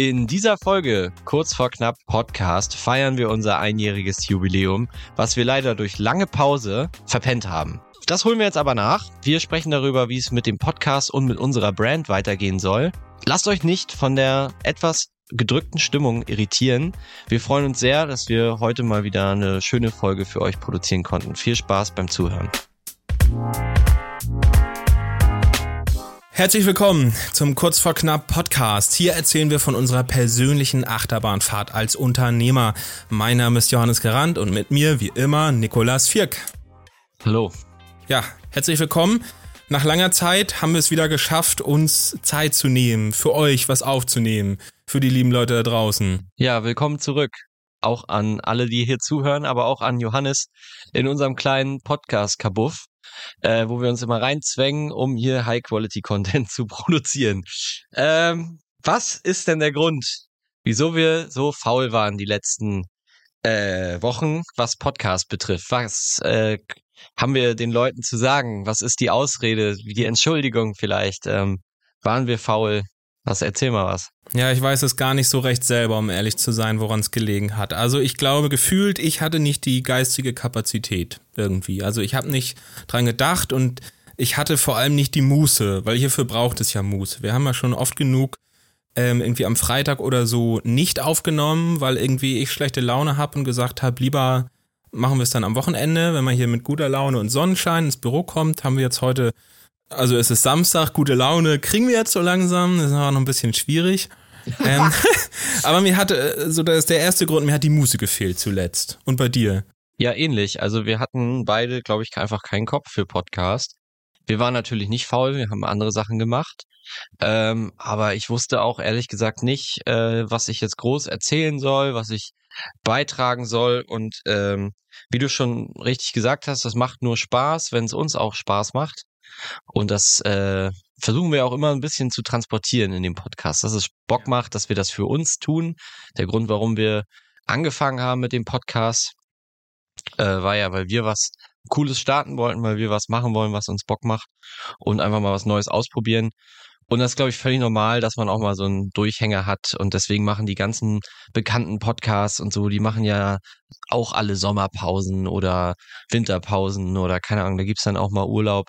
In dieser Folge, kurz vor knapp Podcast, feiern wir unser einjähriges Jubiläum, was wir leider durch lange Pause verpennt haben. Das holen wir jetzt aber nach. Wir sprechen darüber, wie es mit dem Podcast und mit unserer Brand weitergehen soll. Lasst euch nicht von der etwas gedrückten Stimmung irritieren. Wir freuen uns sehr, dass wir heute mal wieder eine schöne Folge für euch produzieren konnten. Viel Spaß beim Zuhören. Herzlich willkommen zum Kurz vor knapp Podcast. Hier erzählen wir von unserer persönlichen Achterbahnfahrt als Unternehmer. Mein Name ist Johannes Gerand und mit mir wie immer Nikolas Vierk. Hallo. Ja, herzlich willkommen. Nach langer Zeit haben wir es wieder geschafft, uns Zeit zu nehmen, für euch was aufzunehmen, für die lieben Leute da draußen. Ja, willkommen zurück. Auch an alle, die hier zuhören, aber auch an Johannes in unserem kleinen Podcast-Kabuff äh, wo wir uns immer reinzwängen, um hier High-Quality-Content zu produzieren. Ähm, was ist denn der Grund, wieso wir so faul waren die letzten äh, Wochen, was Podcast betrifft? Was äh, haben wir den Leuten zu sagen? Was ist die Ausrede, die Entschuldigung vielleicht? Ähm, waren wir faul? Was, erzähl mal was. Ja, ich weiß es gar nicht so recht selber, um ehrlich zu sein, woran es gelegen hat. Also ich glaube, gefühlt, ich hatte nicht die geistige Kapazität irgendwie. Also ich habe nicht dran gedacht und ich hatte vor allem nicht die Muße, weil hierfür braucht es ja Muße. Wir haben ja schon oft genug ähm, irgendwie am Freitag oder so nicht aufgenommen, weil irgendwie ich schlechte Laune habe und gesagt habe, lieber machen wir es dann am Wochenende, wenn man hier mit guter Laune und Sonnenschein ins Büro kommt, haben wir jetzt heute also es ist Samstag, gute Laune, kriegen wir jetzt so langsam, das ist aber noch ein bisschen schwierig. ähm, aber mir hatte, äh, so das ist der erste Grund, mir hat die Muse gefehlt zuletzt. Und bei dir? Ja, ähnlich. Also wir hatten beide, glaube ich, einfach keinen Kopf für Podcast. Wir waren natürlich nicht faul, wir haben andere Sachen gemacht. Ähm, aber ich wusste auch ehrlich gesagt nicht, äh, was ich jetzt groß erzählen soll, was ich beitragen soll. Und ähm, wie du schon richtig gesagt hast, das macht nur Spaß, wenn es uns auch Spaß macht. Und das äh, versuchen wir auch immer ein bisschen zu transportieren in dem Podcast, dass es Bock macht, dass wir das für uns tun. Der Grund, warum wir angefangen haben mit dem Podcast, äh, war ja, weil wir was Cooles starten wollten, weil wir was machen wollen, was uns Bock macht und einfach mal was Neues ausprobieren. Und das ist, glaube ich, völlig normal, dass man auch mal so einen Durchhänger hat. Und deswegen machen die ganzen bekannten Podcasts und so, die machen ja auch alle Sommerpausen oder Winterpausen oder keine Ahnung, da gibt's dann auch mal Urlaub.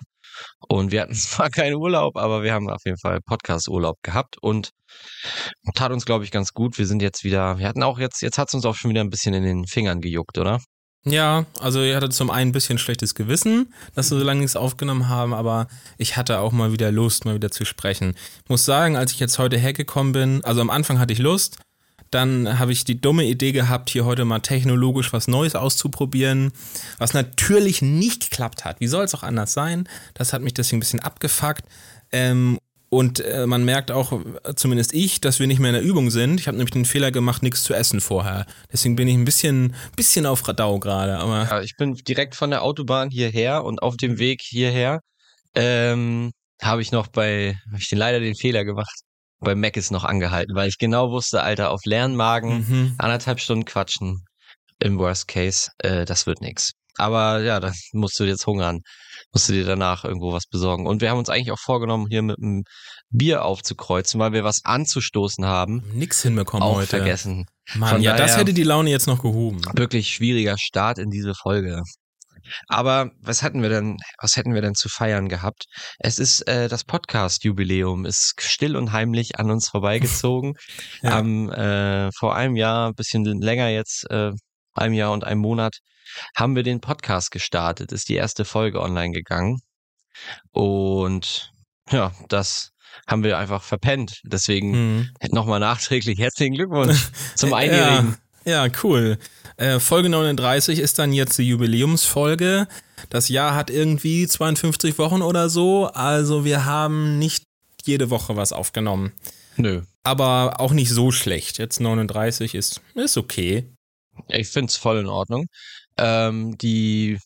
Und wir hatten zwar keinen Urlaub, aber wir haben auf jeden Fall Podcast-Urlaub gehabt und tat uns, glaube ich, ganz gut. Wir sind jetzt wieder, wir hatten auch jetzt, jetzt hat es uns auch schon wieder ein bisschen in den Fingern gejuckt, oder? Ja, also ihr hattet zum einen ein bisschen schlechtes Gewissen, dass wir so lange nichts aufgenommen haben, aber ich hatte auch mal wieder Lust, mal wieder zu sprechen. Ich muss sagen, als ich jetzt heute hergekommen bin, also am Anfang hatte ich Lust, dann habe ich die dumme Idee gehabt, hier heute mal technologisch was Neues auszuprobieren, was natürlich nicht geklappt hat. Wie soll es auch anders sein? Das hat mich deswegen ein bisschen abgefuckt. Ähm, und äh, man merkt auch, zumindest ich, dass wir nicht mehr in der Übung sind. Ich habe nämlich den Fehler gemacht, nichts zu essen vorher. Deswegen bin ich ein bisschen, bisschen auf Radau gerade. Aber ja, ich bin direkt von der Autobahn hierher und auf dem Weg hierher ähm, habe ich noch bei, habe ich den leider den Fehler gemacht, bei Mac ist noch angehalten, weil ich genau wusste, Alter, auf leeren Magen mhm. anderthalb Stunden quatschen im Worst Case, äh, das wird nix. Aber ja, da musst du jetzt hungern, musst du dir danach irgendwo was besorgen. Und wir haben uns eigentlich auch vorgenommen, hier mit einem Bier aufzukreuzen, weil wir was anzustoßen haben. Nix hinbekommen auch heute. vergessen. Mann, Von ja, das hätte die Laune jetzt noch gehoben. Wirklich schwieriger Start in diese Folge. Aber was hatten wir denn, was hätten wir denn zu feiern gehabt? Es ist äh, das Podcast-Jubiläum, ist still und heimlich an uns vorbeigezogen. ja. Am, äh, vor einem Jahr, bisschen länger jetzt, äh, einem Jahr und einem Monat, haben wir den Podcast gestartet, ist die erste Folge online gegangen. Und ja, das haben wir einfach verpennt. Deswegen mhm. nochmal nachträglich herzlichen Glückwunsch zum Einjährigen. Ja, ja, cool. Äh, Folge 39 ist dann jetzt die Jubiläumsfolge. Das Jahr hat irgendwie 52 Wochen oder so. Also wir haben nicht jede Woche was aufgenommen. Nö. Aber auch nicht so schlecht. Jetzt 39 ist, ist okay. Ich finde es voll in Ordnung. Ähm, die,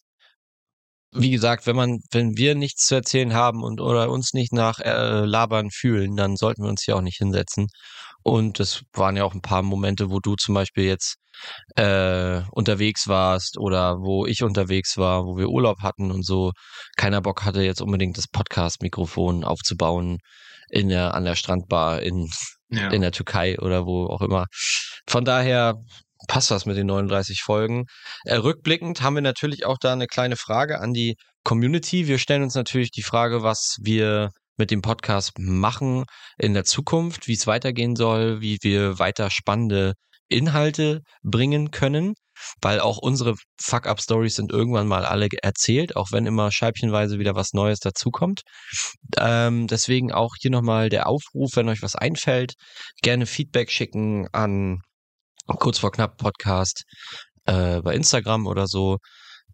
wie gesagt, wenn man, wenn wir nichts zu erzählen haben und oder uns nicht nach äh, Labern fühlen, dann sollten wir uns hier auch nicht hinsetzen. Und es waren ja auch ein paar Momente, wo du zum Beispiel jetzt äh, unterwegs warst oder wo ich unterwegs war, wo wir Urlaub hatten und so. Keiner Bock hatte jetzt unbedingt das Podcast-Mikrofon aufzubauen in der, an der Strandbar in ja. in der Türkei oder wo auch immer. Von daher passt das mit den 39 Folgen. Äh, rückblickend haben wir natürlich auch da eine kleine Frage an die Community. Wir stellen uns natürlich die Frage, was wir mit dem Podcast machen in der Zukunft, wie es weitergehen soll, wie wir weiter spannende Inhalte bringen können, weil auch unsere Fuck-Up-Stories sind irgendwann mal alle erzählt, auch wenn immer scheibchenweise wieder was Neues dazukommt. Ähm, deswegen auch hier nochmal der Aufruf, wenn euch was einfällt, gerne Feedback schicken an kurz vor knapp Podcast äh, bei Instagram oder so.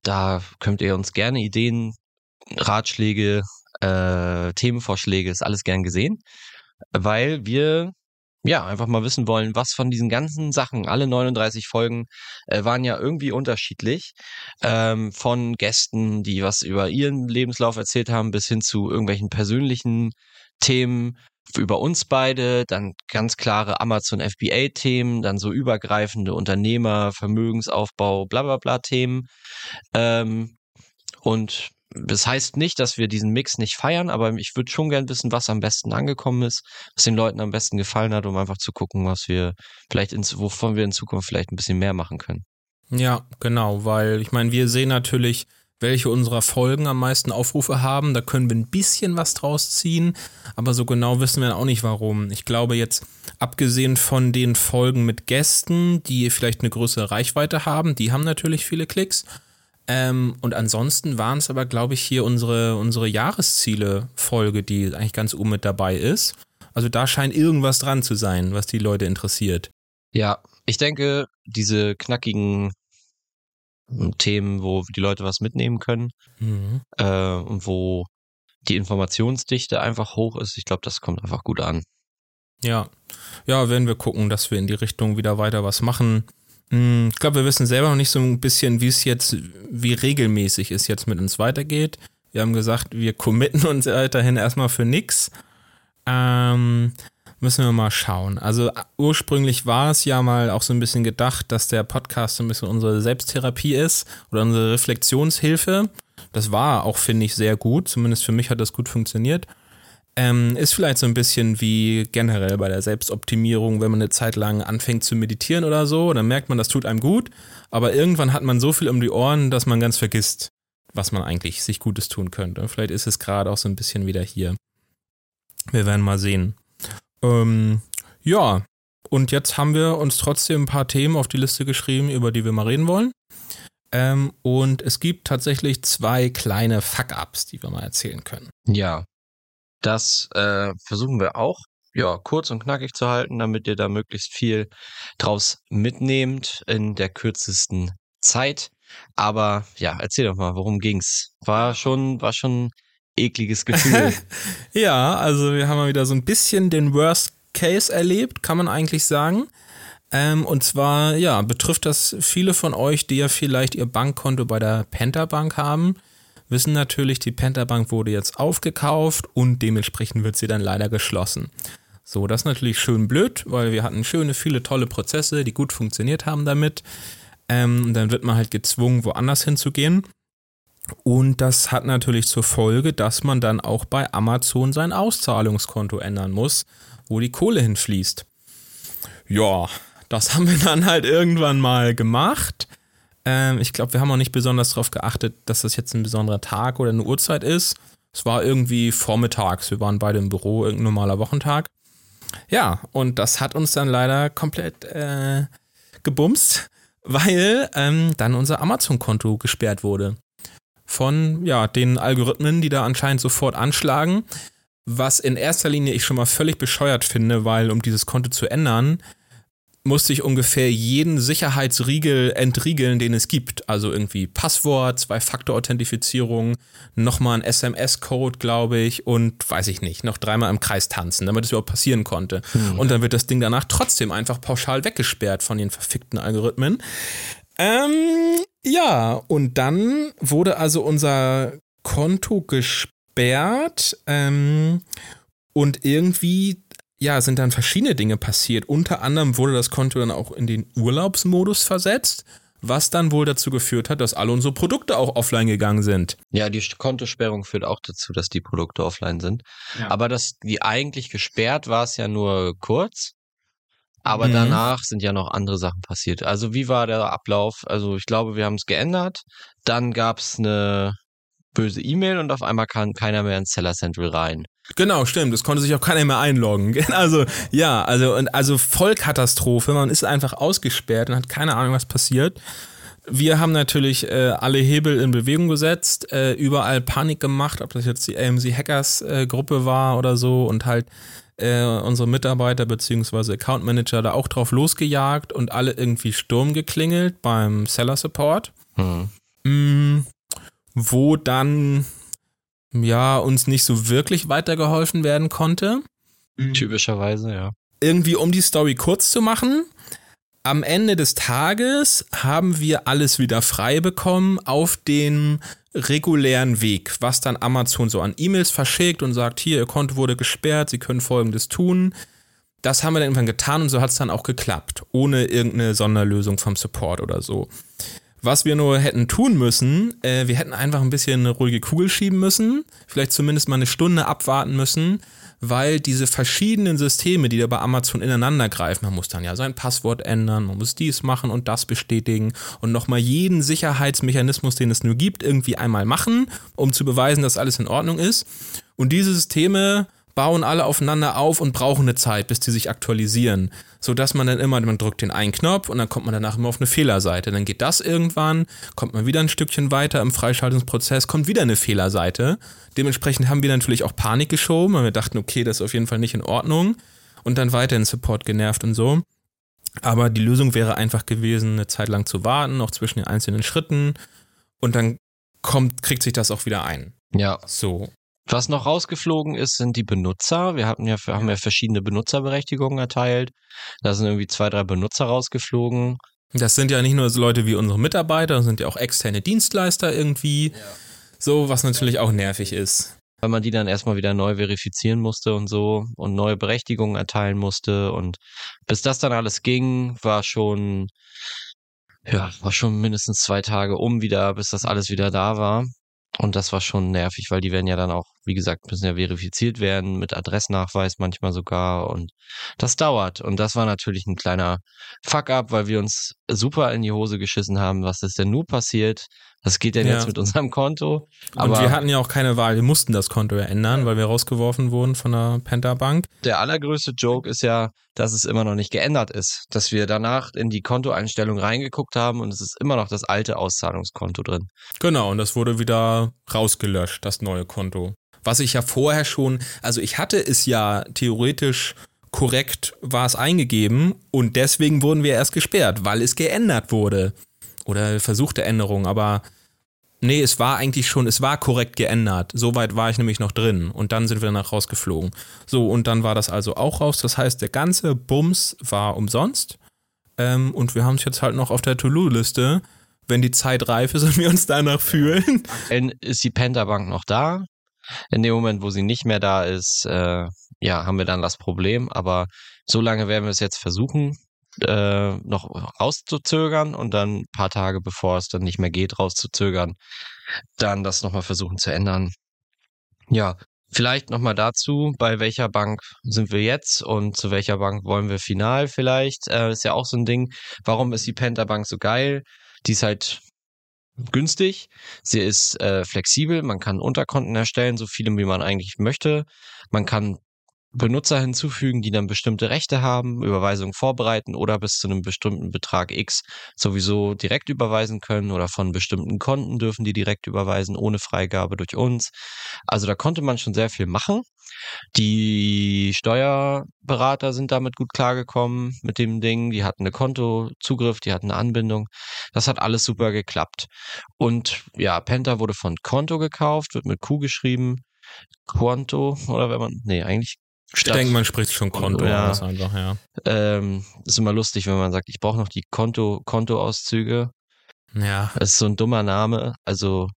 Da könnt ihr uns gerne Ideen, Ratschläge, äh, Themenvorschläge, ist alles gern gesehen, weil wir ja, einfach mal wissen wollen, was von diesen ganzen Sachen, alle 39 Folgen, äh, waren ja irgendwie unterschiedlich. Ähm, von Gästen, die was über ihren Lebenslauf erzählt haben, bis hin zu irgendwelchen persönlichen Themen über uns beide, dann ganz klare Amazon FBA-Themen, dann so übergreifende Unternehmer, Vermögensaufbau, bla bla bla Themen. Ähm, und das heißt nicht, dass wir diesen Mix nicht feiern, aber ich würde schon gern wissen, was am besten angekommen ist, was den Leuten am besten gefallen hat, um einfach zu gucken, was wir vielleicht ins, wovon wir in Zukunft vielleicht ein bisschen mehr machen können. Ja, genau, weil ich meine, wir sehen natürlich, welche unserer Folgen am meisten Aufrufe haben. Da können wir ein bisschen was draus ziehen, aber so genau wissen wir auch nicht warum. Ich glaube jetzt, abgesehen von den Folgen mit Gästen, die vielleicht eine größere Reichweite haben, die haben natürlich viele Klicks. Ähm, und ansonsten waren es aber, glaube ich, hier unsere, unsere Jahresziele-Folge, die eigentlich ganz oben mit dabei ist. Also da scheint irgendwas dran zu sein, was die Leute interessiert. Ja, ich denke, diese knackigen hm, Themen, wo die Leute was mitnehmen können mhm. äh, und wo die Informationsdichte einfach hoch ist, ich glaube, das kommt einfach gut an. Ja, ja, werden wir gucken, dass wir in die Richtung wieder weiter was machen. Hm, ich glaube, wir wissen selber noch nicht so ein bisschen, wie es jetzt, wie regelmäßig es jetzt mit uns weitergeht. Wir haben gesagt, wir committen uns weiterhin erstmal für nichts. Ähm, müssen wir mal schauen. Also ursprünglich war es ja mal auch so ein bisschen gedacht, dass der Podcast so ein bisschen unsere Selbsttherapie ist oder unsere Reflexionshilfe. Das war auch, finde ich, sehr gut. Zumindest für mich hat das gut funktioniert. Ähm, ist vielleicht so ein bisschen wie generell bei der Selbstoptimierung, wenn man eine Zeit lang anfängt zu meditieren oder so, dann merkt man, das tut einem gut, aber irgendwann hat man so viel um die Ohren, dass man ganz vergisst, was man eigentlich sich Gutes tun könnte. Vielleicht ist es gerade auch so ein bisschen wieder hier. Wir werden mal sehen. Ähm, ja, und jetzt haben wir uns trotzdem ein paar Themen auf die Liste geschrieben, über die wir mal reden wollen. Ähm, und es gibt tatsächlich zwei kleine Fuck-Ups, die wir mal erzählen können. Ja, das äh, versuchen wir auch, ja, kurz und knackig zu halten, damit ihr da möglichst viel draus mitnehmt in der kürzesten Zeit. Aber ja, erzähl doch mal, worum ging's? War schon, war schon ekliges Gefühl. ja, also wir haben mal wieder so ein bisschen den Worst Case erlebt, kann man eigentlich sagen. Ähm, und zwar, ja, betrifft das viele von euch, die ja vielleicht ihr Bankkonto bei der Penta Bank haben wissen natürlich, die Pentabank wurde jetzt aufgekauft und dementsprechend wird sie dann leider geschlossen. So, das ist natürlich schön blöd, weil wir hatten schöne, viele tolle Prozesse, die gut funktioniert haben damit. Ähm, dann wird man halt gezwungen, woanders hinzugehen. Und das hat natürlich zur Folge, dass man dann auch bei Amazon sein Auszahlungskonto ändern muss, wo die Kohle hinfließt. Ja, das haben wir dann halt irgendwann mal gemacht. Ähm, ich glaube, wir haben auch nicht besonders darauf geachtet, dass das jetzt ein besonderer Tag oder eine Uhrzeit ist. Es war irgendwie vormittags. Wir waren beide im Büro, irgendein normaler Wochentag. Ja, und das hat uns dann leider komplett äh, gebumst, weil ähm, dann unser Amazon-Konto gesperrt wurde. Von ja, den Algorithmen, die da anscheinend sofort anschlagen. Was in erster Linie ich schon mal völlig bescheuert finde, weil um dieses Konto zu ändern, musste ich ungefähr jeden Sicherheitsriegel entriegeln, den es gibt. Also irgendwie Passwort, Zwei-Faktor-Authentifizierung, nochmal ein SMS-Code, glaube ich, und weiß ich nicht, noch dreimal im Kreis tanzen, damit es überhaupt passieren konnte. Hm. Und dann wird das Ding danach trotzdem einfach pauschal weggesperrt von den verfickten Algorithmen. Ähm, ja, und dann wurde also unser Konto gesperrt. Ähm, und irgendwie ja, sind dann verschiedene Dinge passiert. Unter anderem wurde das Konto dann auch in den Urlaubsmodus versetzt, was dann wohl dazu geführt hat, dass alle unsere Produkte auch offline gegangen sind. Ja, die Kontosperrung führt auch dazu, dass die Produkte offline sind. Ja. Aber das, die eigentlich gesperrt war es ja nur kurz. Aber mhm. danach sind ja noch andere Sachen passiert. Also wie war der Ablauf? Also ich glaube, wir haben es geändert. Dann gab es eine böse E-Mail und auf einmal kann keiner mehr ins Seller Central rein. Genau, stimmt. Es konnte sich auch keiner mehr einloggen. Also, ja, also, und, also Vollkatastrophe. Man ist einfach ausgesperrt und hat keine Ahnung, was passiert. Wir haben natürlich äh, alle Hebel in Bewegung gesetzt, äh, überall Panik gemacht, ob das jetzt die AMC Hackers äh, Gruppe war oder so und halt äh, unsere Mitarbeiter bzw. Account Manager da auch drauf losgejagt und alle irgendwie Sturm geklingelt beim Seller Support. Hm. Mm, wo dann ja uns nicht so wirklich weitergeholfen werden konnte. Mhm. Typischerweise, ja. Irgendwie, um die Story kurz zu machen, am Ende des Tages haben wir alles wieder frei bekommen auf den regulären Weg, was dann Amazon so an E-Mails verschickt und sagt, hier, Ihr Konto wurde gesperrt, Sie können Folgendes tun. Das haben wir dann irgendwann getan und so hat es dann auch geklappt, ohne irgendeine Sonderlösung vom Support oder so. Was wir nur hätten tun müssen, äh, wir hätten einfach ein bisschen eine ruhige Kugel schieben müssen, vielleicht zumindest mal eine Stunde abwarten müssen, weil diese verschiedenen Systeme, die da bei Amazon ineinander greifen, man muss dann ja sein Passwort ändern, man muss dies machen und das bestätigen und nochmal jeden Sicherheitsmechanismus, den es nur gibt, irgendwie einmal machen, um zu beweisen, dass alles in Ordnung ist. Und diese Systeme bauen alle aufeinander auf und brauchen eine Zeit, bis die sich aktualisieren. So dass man dann immer, man drückt den einen Knopf und dann kommt man danach immer auf eine Fehlerseite. Dann geht das irgendwann, kommt man wieder ein Stückchen weiter im Freischaltungsprozess, kommt wieder eine Fehlerseite. Dementsprechend haben wir natürlich auch Panik geschoben, weil wir dachten, okay, das ist auf jeden Fall nicht in Ordnung. Und dann weiter in Support genervt und so. Aber die Lösung wäre einfach gewesen, eine Zeit lang zu warten, noch zwischen den einzelnen Schritten. Und dann kommt, kriegt sich das auch wieder ein. Ja. So. Was noch rausgeflogen ist, sind die Benutzer. Wir hatten ja, haben ja verschiedene Benutzerberechtigungen erteilt. Da sind irgendwie zwei, drei Benutzer rausgeflogen. Das sind ja nicht nur so Leute wie unsere Mitarbeiter, das sind ja auch externe Dienstleister irgendwie. Ja. So, was natürlich auch nervig ist. Weil man die dann erstmal wieder neu verifizieren musste und so und neue Berechtigungen erteilen musste. Und bis das dann alles ging, war schon, ja, war schon mindestens zwei Tage um wieder, bis das alles wieder da war. Und das war schon nervig, weil die werden ja dann auch, wie gesagt, müssen ja verifiziert werden, mit Adressnachweis manchmal sogar. Und das dauert. Und das war natürlich ein kleiner Fuck-up, weil wir uns super in die Hose geschissen haben. Was ist denn nur passiert? Was geht denn ja. jetzt mit unserem Konto? Aber und wir hatten ja auch keine Wahl. Wir mussten das Konto ja ändern, weil wir rausgeworfen wurden von der Penta-Bank. Der allergrößte Joke ist ja, dass es immer noch nicht geändert ist. Dass wir danach in die Kontoeinstellung reingeguckt haben und es ist immer noch das alte Auszahlungskonto drin. Genau, und das wurde wieder rausgelöscht, das neue Konto. Was ich ja vorher schon, also ich hatte es ja theoretisch korrekt war es eingegeben und deswegen wurden wir erst gesperrt, weil es geändert wurde oder versuchte Änderung, aber nee, es war eigentlich schon, es war korrekt geändert. Soweit war ich nämlich noch drin und dann sind wir danach rausgeflogen. So, und dann war das also auch raus. Das heißt, der ganze Bums war umsonst ähm, und wir haben es jetzt halt noch auf der To-Do-Liste. Wenn die Zeit reif ist und wir uns danach fühlen. Ist die Pentabank noch da? In dem Moment, wo sie nicht mehr da ist, äh, ja, haben wir dann das Problem. Aber so lange werden wir es jetzt versuchen äh, noch rauszuzögern und dann ein paar Tage, bevor es dann nicht mehr geht, rauszuzögern, dann das nochmal versuchen zu ändern. Ja, vielleicht nochmal dazu, bei welcher Bank sind wir jetzt und zu welcher Bank wollen wir final vielleicht. Äh, ist ja auch so ein Ding. Warum ist die Penta Bank so geil? Die ist halt günstig, sie ist äh, flexibel, man kann Unterkonten erstellen, so viele wie man eigentlich möchte. Man kann Benutzer hinzufügen, die dann bestimmte Rechte haben, Überweisungen vorbereiten oder bis zu einem bestimmten Betrag X sowieso direkt überweisen können oder von bestimmten Konten dürfen die direkt überweisen, ohne Freigabe durch uns. Also da konnte man schon sehr viel machen. Die Steuerberater sind damit gut klargekommen mit dem Ding. Die hatten eine Kontozugriff, die hatten eine Anbindung. Das hat alles super geklappt. Und ja, Penta wurde von Konto gekauft, wird mit Q geschrieben. Konto, oder wenn man, nee, eigentlich ich denke, man spricht schon Konto ja. aus einfach, ja. Ähm, ist immer lustig, wenn man sagt, ich brauche noch die Konto, Kontoauszüge. Ja. Das ist so ein dummer Name. Also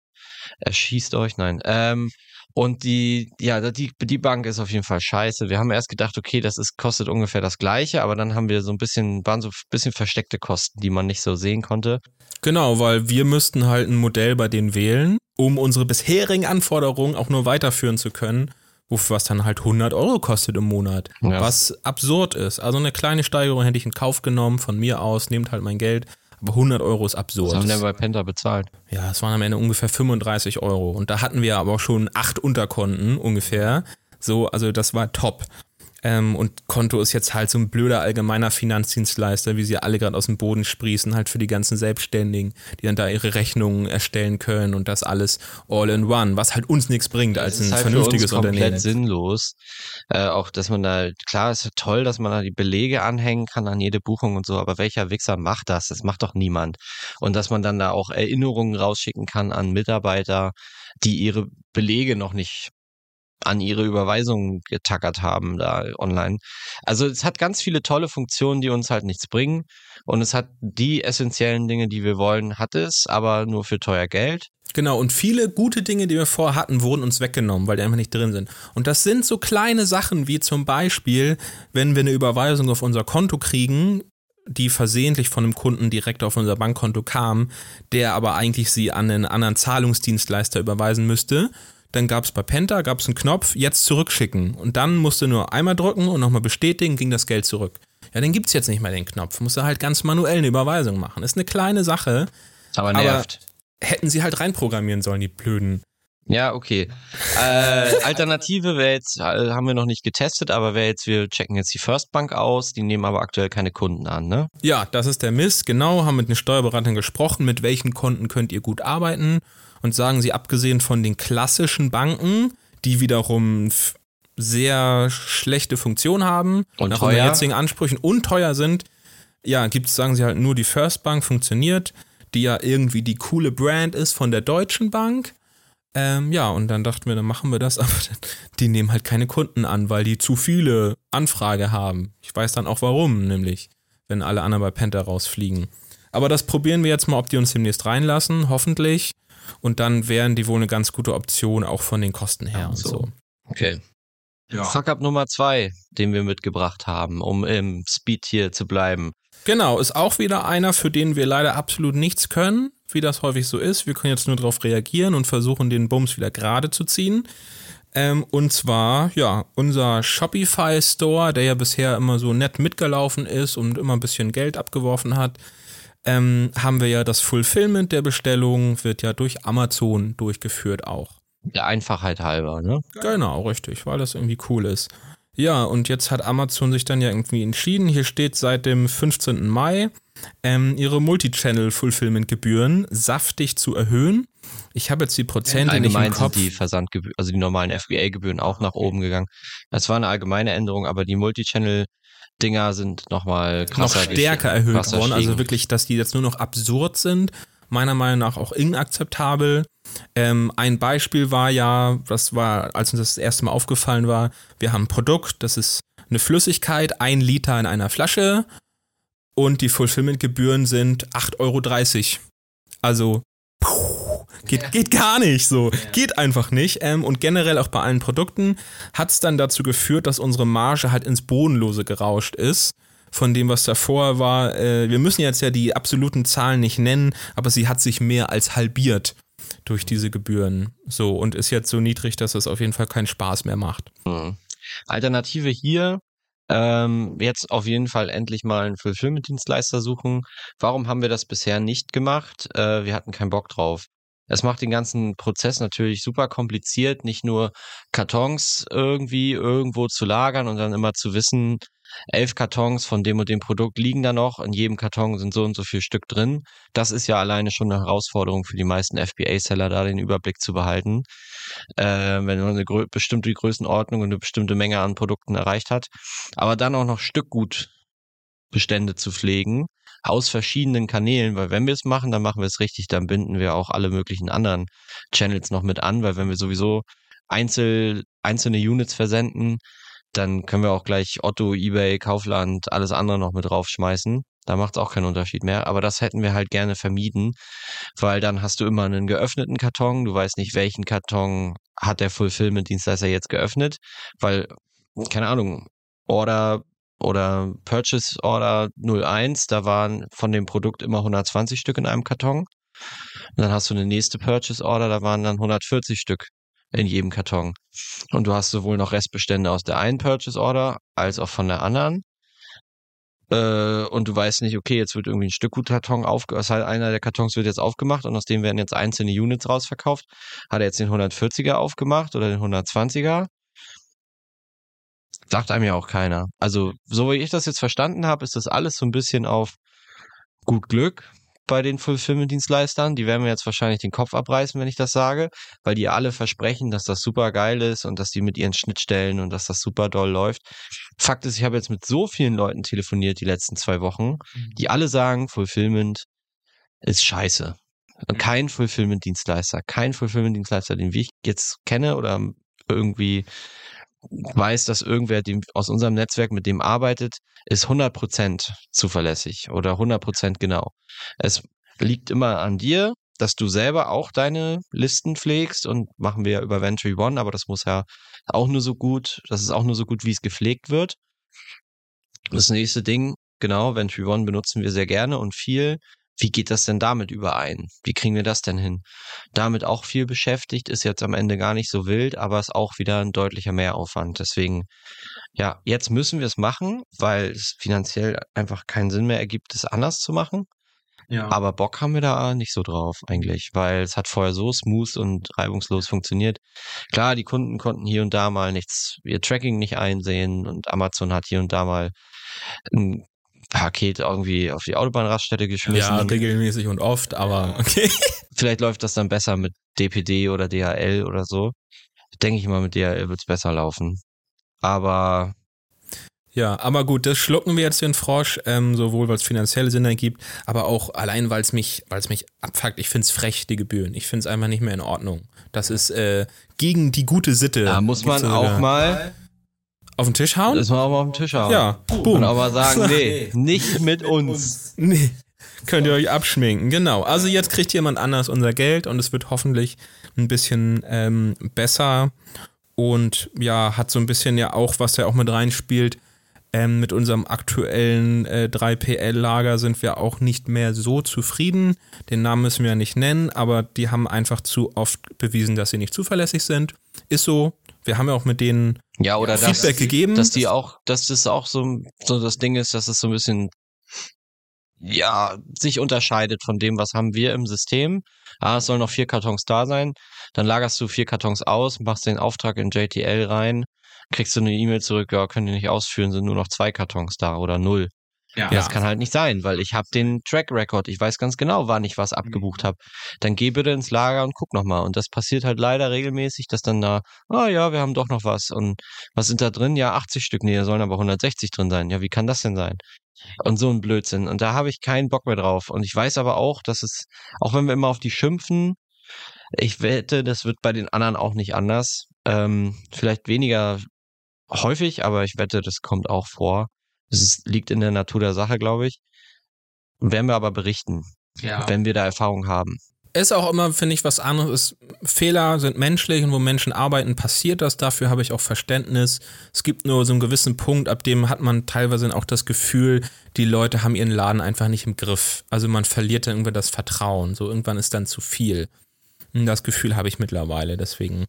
erschießt euch, nein. Ähm, Und die, ja, die, die Bank ist auf jeden Fall scheiße. Wir haben erst gedacht, okay, das ist, kostet ungefähr das Gleiche, aber dann haben wir so ein bisschen, waren so ein bisschen versteckte Kosten, die man nicht so sehen konnte. Genau, weil wir müssten halt ein Modell bei denen wählen, um unsere bisherigen Anforderungen auch nur weiterführen zu können, was dann halt 100 Euro kostet im Monat, ja. was absurd ist. Also eine kleine Steigerung hätte ich in Kauf genommen von mir aus, nehmt halt mein Geld, aber 100 Euro ist absurd. Was haben wir bei Penta bezahlt? Ja, es waren am Ende ungefähr 35 Euro und da hatten wir aber auch schon acht Unterkonten ungefähr. So, also das war top. Ähm, und Konto ist jetzt halt so ein blöder allgemeiner Finanzdienstleister, wie sie alle gerade aus dem Boden sprießen, halt für die ganzen Selbstständigen, die dann da ihre Rechnungen erstellen können und das alles all in one, was halt uns nichts bringt als ein halt vernünftiges für uns komplett Unternehmen. sinnlos. Äh, auch, dass man da, klar, ist toll, dass man da die Belege anhängen kann an jede Buchung und so, aber welcher Wichser macht das? Das macht doch niemand. Und dass man dann da auch Erinnerungen rausschicken kann an Mitarbeiter, die ihre Belege noch nicht an ihre Überweisungen getackert haben da online. Also es hat ganz viele tolle Funktionen, die uns halt nichts bringen. Und es hat die essentiellen Dinge, die wir wollen, hat es, aber nur für teuer Geld. Genau, und viele gute Dinge, die wir vorher hatten, wurden uns weggenommen, weil die einfach nicht drin sind. Und das sind so kleine Sachen wie zum Beispiel, wenn wir eine Überweisung auf unser Konto kriegen, die versehentlich von einem Kunden direkt auf unser Bankkonto kam, der aber eigentlich sie an einen anderen Zahlungsdienstleister überweisen müsste dann gab es bei Penta gab's einen Knopf, jetzt zurückschicken. Und dann musst du nur einmal drücken und nochmal bestätigen, ging das Geld zurück. Ja, dann gibt es jetzt nicht mehr den Knopf. Musst du halt ganz manuell eine Überweisung machen. Ist eine kleine Sache. Aber nervt. Aber hätten sie halt reinprogrammieren sollen, die blöden. Ja, okay. Äh, Alternative wäre jetzt, äh, haben wir noch nicht getestet, aber wäre jetzt, wir checken jetzt die First Bank aus, die nehmen aber aktuell keine Kunden an, ne? Ja, das ist der Mist, genau, haben mit den Steuerberatern gesprochen, mit welchen Konten könnt ihr gut arbeiten und sagen sie, abgesehen von den klassischen Banken, die wiederum sehr schlechte Funktion haben, und nach teuer. jetzigen Ansprüchen und teuer sind, ja, gibt es, sagen sie halt, nur die First Bank funktioniert, die ja irgendwie die coole Brand ist von der Deutschen Bank. Ähm, ja, und dann dachten wir, dann machen wir das, aber die nehmen halt keine Kunden an, weil die zu viele Anfrage haben. Ich weiß dann auch warum, nämlich, wenn alle anderen bei Penta rausfliegen. Aber das probieren wir jetzt mal, ob die uns demnächst reinlassen, hoffentlich. Und dann wären die wohl eine ganz gute Option, auch von den Kosten her. und so. Okay. Ja. Fuck-up Nummer zwei, den wir mitgebracht haben, um im Speed hier zu bleiben. Genau, ist auch wieder einer, für den wir leider absolut nichts können, wie das häufig so ist. Wir können jetzt nur darauf reagieren und versuchen, den Bums wieder gerade zu ziehen. Ähm, und zwar, ja, unser Shopify Store, der ja bisher immer so nett mitgelaufen ist und immer ein bisschen Geld abgeworfen hat, ähm, haben wir ja das Fulfillment der Bestellung, wird ja durch Amazon durchgeführt auch. Der Einfachheit halber, ne? Genau, richtig, weil das irgendwie cool ist. Ja, und jetzt hat Amazon sich dann ja irgendwie entschieden, hier steht seit dem 15. Mai, ähm, ihre Multichannel-Fulfillment-Gebühren saftig zu erhöhen. Ich habe jetzt die Prozente nicht im Kopf. Sind die Versandgebühren, also die normalen FBA-Gebühren auch nach oben gegangen. Das war eine allgemeine Änderung, aber die Multichannel Dinger sind nochmal krasser. Noch stärker erhöht worden. Stiegen. Also wirklich, dass die jetzt nur noch absurd sind. Meiner Meinung nach auch inakzeptabel. Ähm, ein Beispiel war ja, das war, als uns das, das erste Mal aufgefallen war, wir haben ein Produkt, das ist eine Flüssigkeit, ein Liter in einer Flasche und die Fulfillment-Gebühren sind 8,30 Euro. Also, geht, geht gar nicht so. Geht einfach nicht. Ähm, und generell auch bei allen Produkten hat es dann dazu geführt, dass unsere Marge halt ins Bodenlose gerauscht ist von dem, was davor war. Äh, wir müssen jetzt ja die absoluten Zahlen nicht nennen, aber sie hat sich mehr als halbiert durch diese Gebühren. So, und ist jetzt so niedrig, dass es auf jeden Fall keinen Spaß mehr macht. Hm. Alternative hier, ähm, jetzt auf jeden Fall endlich mal einen Fulfillment-Dienstleister suchen. Warum haben wir das bisher nicht gemacht? Äh, wir hatten keinen Bock drauf. Es macht den ganzen Prozess natürlich super kompliziert, nicht nur Kartons irgendwie irgendwo zu lagern und dann immer zu wissen, elf Kartons von dem und dem Produkt liegen da noch, in jedem Karton sind so und so viel Stück drin. Das ist ja alleine schon eine Herausforderung für die meisten FBA-Seller, da den Überblick zu behalten, äh, wenn man eine bestimmte Größenordnung und eine bestimmte Menge an Produkten erreicht hat. Aber dann auch noch Stückgutbestände zu pflegen aus verschiedenen Kanälen, weil wenn wir es machen, dann machen wir es richtig, dann binden wir auch alle möglichen anderen Channels noch mit an, weil wenn wir sowieso einzel, einzelne Units versenden, dann können wir auch gleich Otto, eBay, Kaufland, alles andere noch mit draufschmeißen. Da macht es auch keinen Unterschied mehr. Aber das hätten wir halt gerne vermieden, weil dann hast du immer einen geöffneten Karton. Du weißt nicht, welchen Karton hat der Fulfillment-Dienstleister jetzt geöffnet, weil, keine Ahnung, Order oder Purchase Order 01, da waren von dem Produkt immer 120 Stück in einem Karton. Und dann hast du eine nächste Purchase Order, da waren dann 140 Stück in jedem Karton. Und du hast sowohl noch Restbestände aus der einen Purchase Order als auch von der anderen. Äh, und du weißt nicht, okay, jetzt wird irgendwie ein Stückgutkarton aufgemacht, heißt, einer der Kartons wird jetzt aufgemacht und aus dem werden jetzt einzelne Units rausverkauft. Hat er jetzt den 140er aufgemacht oder den 120er? Sagt einem ja auch keiner. Also, so wie ich das jetzt verstanden habe, ist das alles so ein bisschen auf gut Glück bei den Fulfillment-Dienstleistern. Die werden mir jetzt wahrscheinlich den Kopf abreißen, wenn ich das sage, weil die alle versprechen, dass das super geil ist und dass die mit ihren Schnittstellen und dass das super doll läuft. Fakt ist, ich habe jetzt mit so vielen Leuten telefoniert die letzten zwei Wochen, die alle sagen, Fulfillment ist scheiße. Und kein Fulfillment-Dienstleister, kein Fulfillment-Dienstleister, den ich jetzt kenne oder irgendwie weiß, dass irgendwer dem, aus unserem Netzwerk mit dem arbeitet, ist 100% zuverlässig oder 100% genau. Es liegt immer an dir, dass du selber auch deine Listen pflegst und machen wir ja über Venture One, aber das muss ja auch nur so gut, das ist auch nur so gut, wie es gepflegt wird. Das nächste Ding, genau, Venture One benutzen wir sehr gerne und viel. Wie geht das denn damit überein? Wie kriegen wir das denn hin? Damit auch viel beschäftigt, ist jetzt am Ende gar nicht so wild, aber ist auch wieder ein deutlicher Mehraufwand. Deswegen, ja, jetzt müssen wir es machen, weil es finanziell einfach keinen Sinn mehr ergibt, es anders zu machen. Ja. Aber Bock haben wir da nicht so drauf eigentlich, weil es hat vorher so smooth und reibungslos funktioniert. Klar, die Kunden konnten hier und da mal nichts, ihr Tracking nicht einsehen und Amazon hat hier und da mal ein Paket irgendwie auf die Autobahnraststätte geschmissen. Ja, regelmäßig und oft, aber okay. Vielleicht läuft das dann besser mit DPD oder DHL oder so. Denke ich mal, mit DHL wird es besser laufen. Aber ja, aber gut, das schlucken wir jetzt den Frosch, ähm, sowohl weil es finanzielle Sinn ergibt, aber auch allein, weil es mich, weil es mich abfuckt. Ich finde es frech, die Gebühren. Ich finde es einfach nicht mehr in Ordnung. Das ist äh, gegen die gute Sitte. Da muss man auch mal auf den Tisch hauen? Das mal auch auf den Tisch hauen. Ja, boom. Und aber sagen, nee, nicht mit uns. Nee. Könnt ihr euch abschminken, genau. Also jetzt kriegt jemand anders unser Geld und es wird hoffentlich ein bisschen ähm, besser und ja, hat so ein bisschen ja auch, was da auch mit reinspielt, ähm, mit unserem aktuellen äh, 3PL-Lager sind wir auch nicht mehr so zufrieden. Den Namen müssen wir ja nicht nennen, aber die haben einfach zu oft bewiesen, dass sie nicht zuverlässig sind. Ist so. Wir haben ja auch mit denen ja, oder Feedback dass, gegeben. Dass die auch, dass das auch so, so das Ding ist, dass es so ein bisschen ja, sich unterscheidet von dem, was haben wir im System. Ah, es sollen noch vier Kartons da sein. Dann lagerst du vier Kartons aus, machst den Auftrag in JTL rein, kriegst du eine E-Mail zurück, ja, können die nicht ausführen, sind nur noch zwei Kartons da oder null. Ja. Das kann halt nicht sein, weil ich habe den Track Record. Ich weiß ganz genau, wann ich was mhm. abgebucht habe. Dann geh bitte ins Lager und guck nochmal. Und das passiert halt leider regelmäßig, dass dann da, ah oh ja, wir haben doch noch was. Und was sind da drin? Ja, 80 Stück. Nee, da sollen aber 160 drin sein. Ja, wie kann das denn sein? Und so ein Blödsinn. Und da habe ich keinen Bock mehr drauf. Und ich weiß aber auch, dass es, auch wenn wir immer auf die schimpfen, ich wette, das wird bei den anderen auch nicht anders. Ähm, vielleicht weniger häufig, aber ich wette, das kommt auch vor. Es liegt in der Natur der Sache, glaube ich. Werden wir aber berichten, ja. wenn wir da Erfahrung haben. Ist auch immer, finde ich, was anderes. Fehler sind menschlich und wo Menschen arbeiten, passiert das. Dafür habe ich auch Verständnis. Es gibt nur so einen gewissen Punkt, ab dem hat man teilweise auch das Gefühl, die Leute haben ihren Laden einfach nicht im Griff. Also man verliert dann irgendwie das Vertrauen. So irgendwann ist dann zu viel. Und das Gefühl habe ich mittlerweile. Deswegen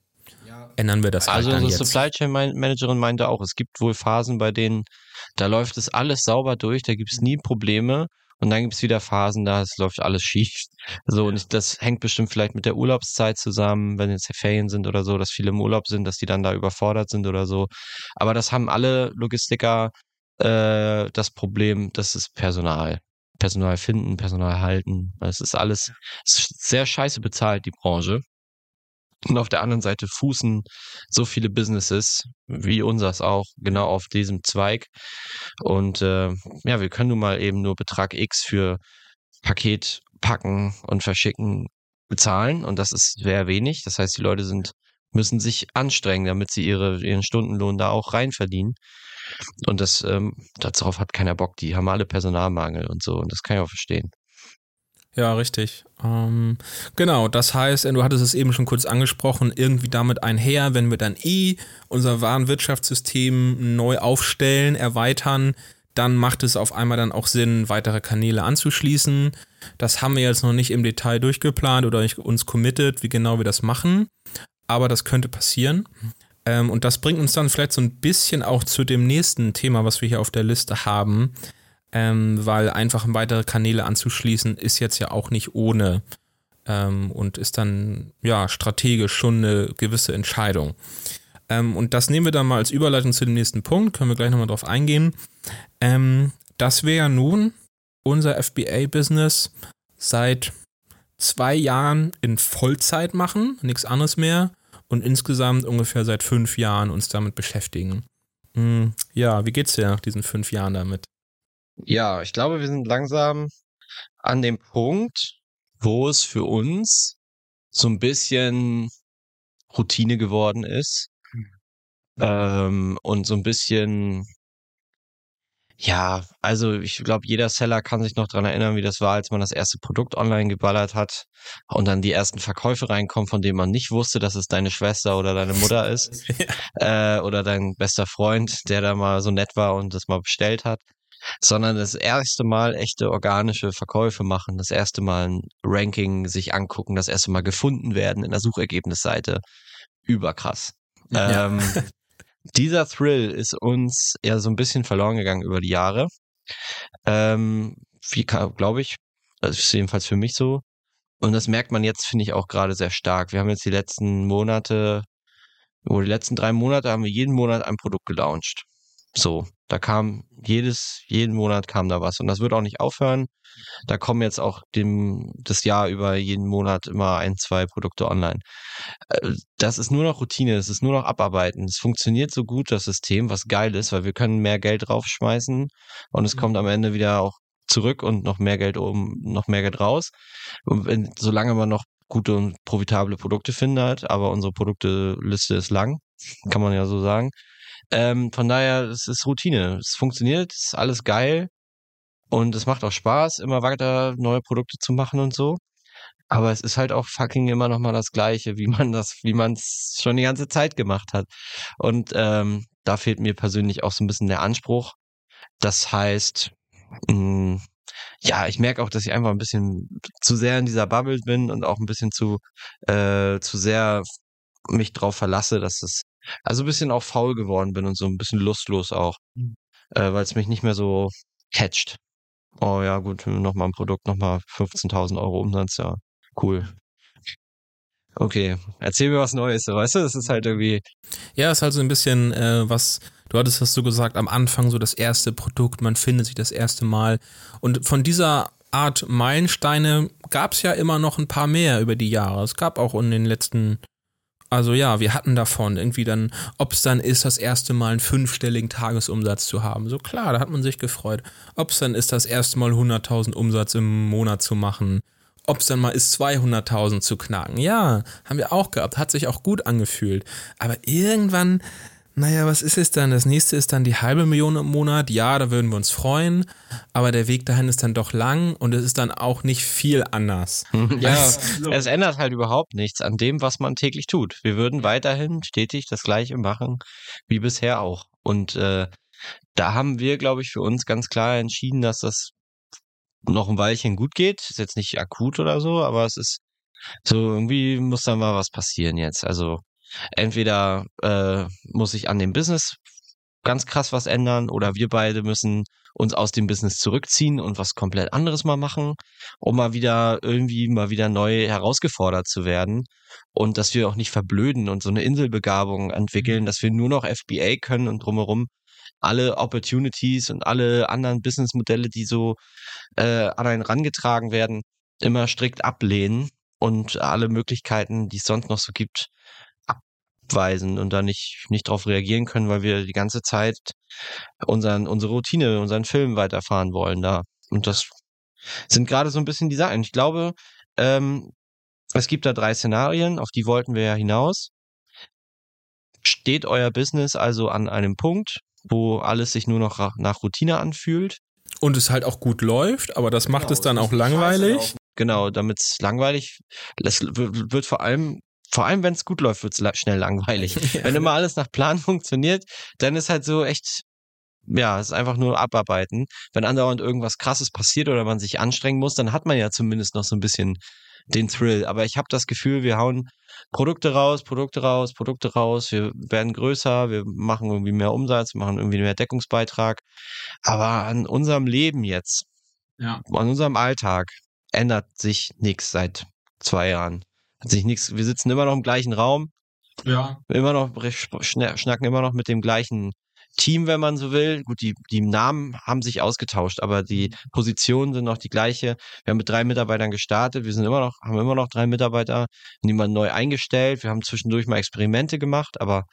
ändern wir das also halt Also die Supply Chain Managerin meinte auch, es gibt wohl Phasen, bei denen da läuft es alles sauber durch, da gibt es nie Probleme. Und dann gibt es wieder Phasen, da es läuft alles schief. So, und das hängt bestimmt vielleicht mit der Urlaubszeit zusammen, wenn jetzt Ferien sind oder so, dass viele im Urlaub sind, dass die dann da überfordert sind oder so. Aber das haben alle Logistiker äh, das Problem, das ist Personal. Personal finden, Personal halten. Es ist alles ist sehr scheiße bezahlt, die Branche. Und auf der anderen Seite fußen so viele Businesses, wie unseres auch, genau auf diesem Zweig. Und äh, ja, wir können nun mal eben nur Betrag X für Paket packen und verschicken bezahlen. Und das ist sehr wenig. Das heißt, die Leute sind, müssen sich anstrengen, damit sie ihre, ihren Stundenlohn da auch rein verdienen. Und das, ähm, darauf hat keiner Bock. Die haben alle Personalmangel und so. Und das kann ich auch verstehen. Ja, richtig. Ähm, genau, das heißt, du hattest es eben schon kurz angesprochen, irgendwie damit einher, wenn wir dann eh unser Warenwirtschaftssystem neu aufstellen, erweitern, dann macht es auf einmal dann auch Sinn, weitere Kanäle anzuschließen. Das haben wir jetzt noch nicht im Detail durchgeplant oder uns committed, wie genau wir das machen, aber das könnte passieren. Ähm, und das bringt uns dann vielleicht so ein bisschen auch zu dem nächsten Thema, was wir hier auf der Liste haben, ähm, weil einfach weitere Kanäle anzuschließen ist jetzt ja auch nicht ohne ähm, und ist dann ja strategisch schon eine gewisse Entscheidung. Ähm, und das nehmen wir dann mal als Überleitung zu dem nächsten Punkt, können wir gleich nochmal drauf eingehen. Ähm, dass wir ja nun unser FBA-Business seit zwei Jahren in Vollzeit machen, nichts anderes mehr, und insgesamt ungefähr seit fünf Jahren uns damit beschäftigen. Hm, ja, wie geht's dir nach diesen fünf Jahren damit? Ja, ich glaube, wir sind langsam an dem Punkt, wo es für uns so ein bisschen Routine geworden ist. Mhm. Ähm, und so ein bisschen, ja, also ich glaube, jeder Seller kann sich noch dran erinnern, wie das war, als man das erste Produkt online geballert hat und dann die ersten Verkäufe reinkommen, von denen man nicht wusste, dass es deine Schwester oder deine Mutter ist äh, oder dein bester Freund, der da mal so nett war und das mal bestellt hat sondern das erste Mal echte organische Verkäufe machen, das erste Mal ein Ranking sich angucken, das erste Mal gefunden werden in der Suchergebnisseite. Überkrass. Ja. Ähm, dieser Thrill ist uns ja so ein bisschen verloren gegangen über die Jahre. Ähm, wie glaube ich, das ist jedenfalls für mich so. Und das merkt man jetzt, finde ich, auch gerade sehr stark. Wir haben jetzt die letzten Monate, oder die letzten drei Monate haben wir jeden Monat ein Produkt gelauncht. So, da kam jedes, jeden Monat kam da was und das wird auch nicht aufhören. Da kommen jetzt auch dem, das Jahr über jeden Monat immer ein, zwei Produkte online. Äh, das ist nur noch Routine, das ist nur noch Abarbeiten. Es funktioniert so gut, das System, was geil ist, weil wir können mehr Geld draufschmeißen und es mhm. kommt am Ende wieder auch zurück und noch mehr Geld oben, noch mehr Geld raus. Und wenn, solange man noch gute und profitable Produkte findet, aber unsere Produkteliste ist lang, kann man ja so sagen, ähm, von daher, es ist Routine. Es funktioniert, es ist alles geil. Und es macht auch Spaß, immer weiter neue Produkte zu machen und so. Aber es ist halt auch fucking immer noch mal das Gleiche, wie man das, wie man es schon die ganze Zeit gemacht hat. Und ähm, da fehlt mir persönlich auch so ein bisschen der Anspruch. Das heißt, mh, mm, ja, ich merke auch, dass ich einfach ein bisschen zu sehr in dieser Bubble bin und auch ein bisschen zu, äh, zu sehr mich drauf verlasse, dass es also ein bisschen auch faul geworden bin und so ein bisschen lustlos auch, mhm. äh, weil es mich nicht mehr so catcht. Oh ja, gut, nochmal ein Produkt, nochmal 15.000 Euro Umsatz, ja, cool. Okay, erzähl mir was Neues, weißt du, das ist halt irgendwie. Ja, ist halt so ein bisschen äh, was, du hattest das so gesagt, am Anfang so das erste Produkt, man findet sich das erste Mal. Und von dieser Art Meilensteine gab es ja immer noch ein paar mehr über die Jahre. Es gab auch in den letzten also ja, wir hatten davon irgendwie dann, ob es dann ist, das erste Mal einen fünfstelligen Tagesumsatz zu haben. So klar, da hat man sich gefreut. Ob es dann ist, das erste Mal 100.000 Umsatz im Monat zu machen. Ob es dann mal ist, 200.000 zu knacken. Ja, haben wir auch gehabt. Hat sich auch gut angefühlt. Aber irgendwann naja, was ist es dann? Das nächste ist dann die halbe Million im Monat. Ja, da würden wir uns freuen, aber der Weg dahin ist dann doch lang und es ist dann auch nicht viel anders. ja, also, es ändert halt überhaupt nichts an dem, was man täglich tut. Wir würden weiterhin stetig das Gleiche machen wie bisher auch. Und äh, da haben wir, glaube ich, für uns ganz klar entschieden, dass das noch ein Weilchen gut geht. Ist jetzt nicht akut oder so, aber es ist so irgendwie muss da mal was passieren jetzt. Also entweder äh, muss sich an dem Business ganz krass was ändern oder wir beide müssen uns aus dem Business zurückziehen und was komplett anderes mal machen, um mal wieder irgendwie mal wieder neu herausgefordert zu werden und dass wir auch nicht verblöden und so eine Inselbegabung entwickeln, mhm. dass wir nur noch FBA können und drumherum alle Opportunities und alle anderen Businessmodelle, die so äh, an einen rangetragen werden, immer strikt ablehnen und alle Möglichkeiten, die es sonst noch so gibt, abweisen und da nicht, nicht drauf reagieren können, weil wir die ganze Zeit unseren, unsere Routine, unseren Film weiterfahren wollen da. Und das sind gerade so ein bisschen die Sachen. Ich glaube, ähm, es gibt da drei Szenarien, auf die wollten wir ja hinaus. Steht euer Business also an einem Punkt, wo alles sich nur noch nach Routine anfühlt. Und es halt auch gut läuft, aber das macht genau, es dann auch langweilig. Genau, damit es langweilig, es wird vor allem vor allem, wenn es gut läuft, wird es schnell langweilig. Ja. Wenn immer alles nach Plan funktioniert, dann ist halt so echt, ja, es ist einfach nur abarbeiten. Wenn andauernd irgendwas krasses passiert oder man sich anstrengen muss, dann hat man ja zumindest noch so ein bisschen den Thrill. Aber ich habe das Gefühl, wir hauen Produkte raus, Produkte raus, Produkte raus, wir werden größer, wir machen irgendwie mehr Umsatz, machen irgendwie mehr Deckungsbeitrag. Aber an unserem Leben jetzt, ja. an unserem Alltag ändert sich nichts seit zwei Jahren. Hat sich nichts, wir sitzen immer noch im gleichen Raum. Ja. Immer noch, schnacken immer noch mit dem gleichen Team, wenn man so will. Gut, die, die Namen haben sich ausgetauscht, aber die mhm. Positionen sind noch die gleiche. Wir haben mit drei Mitarbeitern gestartet. Wir sind immer noch, haben immer noch drei Mitarbeiter, niemand neu eingestellt. Wir haben zwischendurch mal Experimente gemacht, aber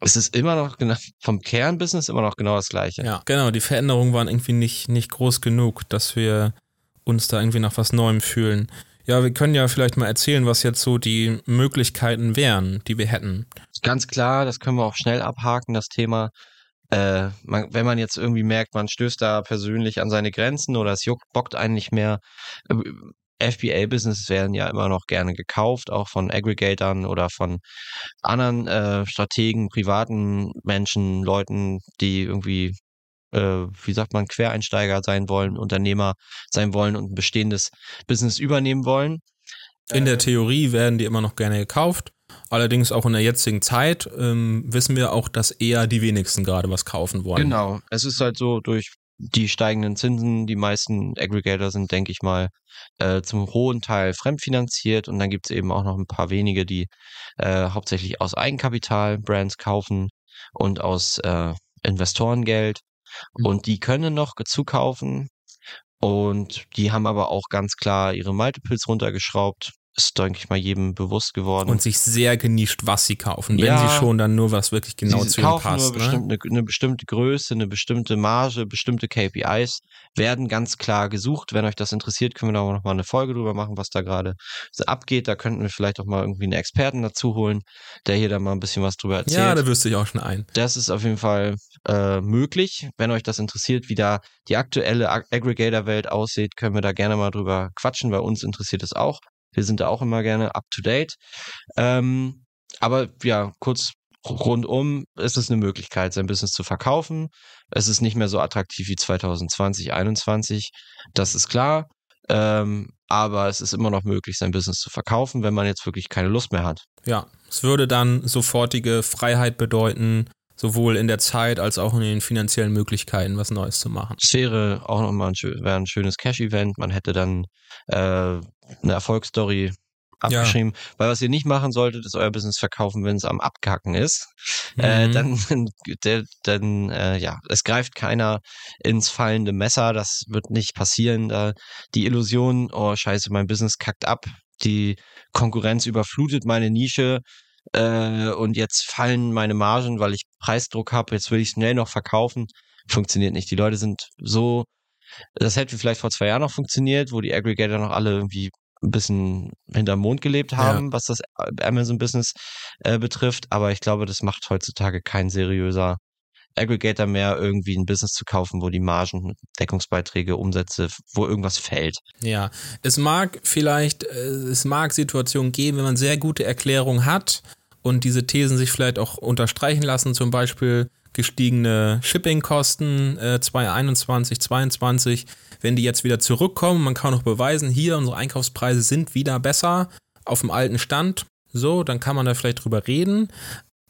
es ist immer noch vom Kernbusiness immer noch genau das gleiche. Ja, genau. Die Veränderungen waren irgendwie nicht, nicht groß genug, dass wir uns da irgendwie nach was Neuem fühlen. Ja, wir können ja vielleicht mal erzählen, was jetzt so die Möglichkeiten wären, die wir hätten. Ganz klar, das können wir auch schnell abhaken, das Thema. Äh, man, wenn man jetzt irgendwie merkt, man stößt da persönlich an seine Grenzen oder es juckt, bockt einen nicht mehr. Äh, FBA-Businesses werden ja immer noch gerne gekauft, auch von Aggregatoren oder von anderen äh, Strategen, privaten Menschen, Leuten, die irgendwie äh, wie sagt man, Quereinsteiger sein wollen, Unternehmer sein wollen und ein bestehendes Business übernehmen wollen. In der Theorie werden die immer noch gerne gekauft. Allerdings auch in der jetzigen Zeit ähm, wissen wir auch, dass eher die wenigsten gerade was kaufen wollen. Genau. Es ist halt so durch die steigenden Zinsen, die meisten Aggregator sind, denke ich mal, äh, zum hohen Teil fremdfinanziert und dann gibt es eben auch noch ein paar wenige, die äh, hauptsächlich aus Eigenkapital Brands kaufen und aus äh, Investorengeld. Mhm. Und die können noch zukaufen. Und die haben aber auch ganz klar ihre Multiples runtergeschraubt ist, denke ich mal, jedem bewusst geworden. Und sich sehr genischt, was sie kaufen, wenn sie schon dann nur was wirklich genau zu ihnen passt. Nur ne? bestimmt, eine, eine, bestimmte Größe, eine bestimmte Marge, bestimmte KPIs werden ganz klar gesucht. Wenn euch das interessiert, können wir da auch noch mal eine Folge drüber machen, was da gerade so abgeht. Da könnten wir vielleicht auch mal irgendwie einen Experten dazu holen, der hier da mal ein bisschen was drüber erzählt. Ja, da wüsste ich auch schon ein. Das ist auf jeden Fall äh, möglich. Wenn euch das interessiert, wie da die aktuelle Aggregator-Welt aussieht, können wir da gerne mal drüber quatschen. Bei uns interessiert es auch. Wir sind da auch immer gerne up to date. Ähm, aber ja, kurz rundum ist es eine Möglichkeit, sein Business zu verkaufen. Es ist nicht mehr so attraktiv wie 2020, 2021. Das ist klar. Ähm, aber es ist immer noch möglich, sein Business zu verkaufen, wenn man jetzt wirklich keine Lust mehr hat. Ja, es würde dann sofortige Freiheit bedeuten, sowohl in der Zeit als auch in den finanziellen Möglichkeiten, was Neues zu machen. Es wäre auch nochmal ein, wäre ein schönes Cash-Event. Man hätte dann äh, eine Erfolgsstory abgeschrieben. Ja. Weil was ihr nicht machen solltet, ist euer Business verkaufen, wenn es am Abkacken ist. Äh, mhm. Äh, dann, dann äh, ja, es greift keiner ins fallende Messer. Das wird nicht passieren. Da die Illusion, oh scheiße, mein Business kackt ab. Die Konkurrenz überflutet meine Nische äh, und jetzt fallen meine Margen, weil ich Preisdruck habe, jetzt will ich schnell noch verkaufen. Funktioniert nicht. Die Leute sind so, das hätte vielleicht vor zwei Jahren noch funktioniert, wo die Aggregator noch alle irgendwie ein bisschen hinterm Mond gelebt haben, ja. was das Amazon-Business äh, betrifft. Aber ich glaube, das macht heutzutage kein seriöser Aggregator mehr, irgendwie ein Business zu kaufen, wo die Margen, Deckungsbeiträge, Umsätze, wo irgendwas fällt. Ja, es mag vielleicht, äh, es mag Situationen geben, wenn man sehr gute Erklärungen hat und diese Thesen sich vielleicht auch unterstreichen lassen, zum Beispiel gestiegene Shippingkosten äh, 2021, 2022, wenn die jetzt wieder zurückkommen, man kann auch beweisen, hier unsere Einkaufspreise sind wieder besser auf dem alten Stand, so, dann kann man da vielleicht drüber reden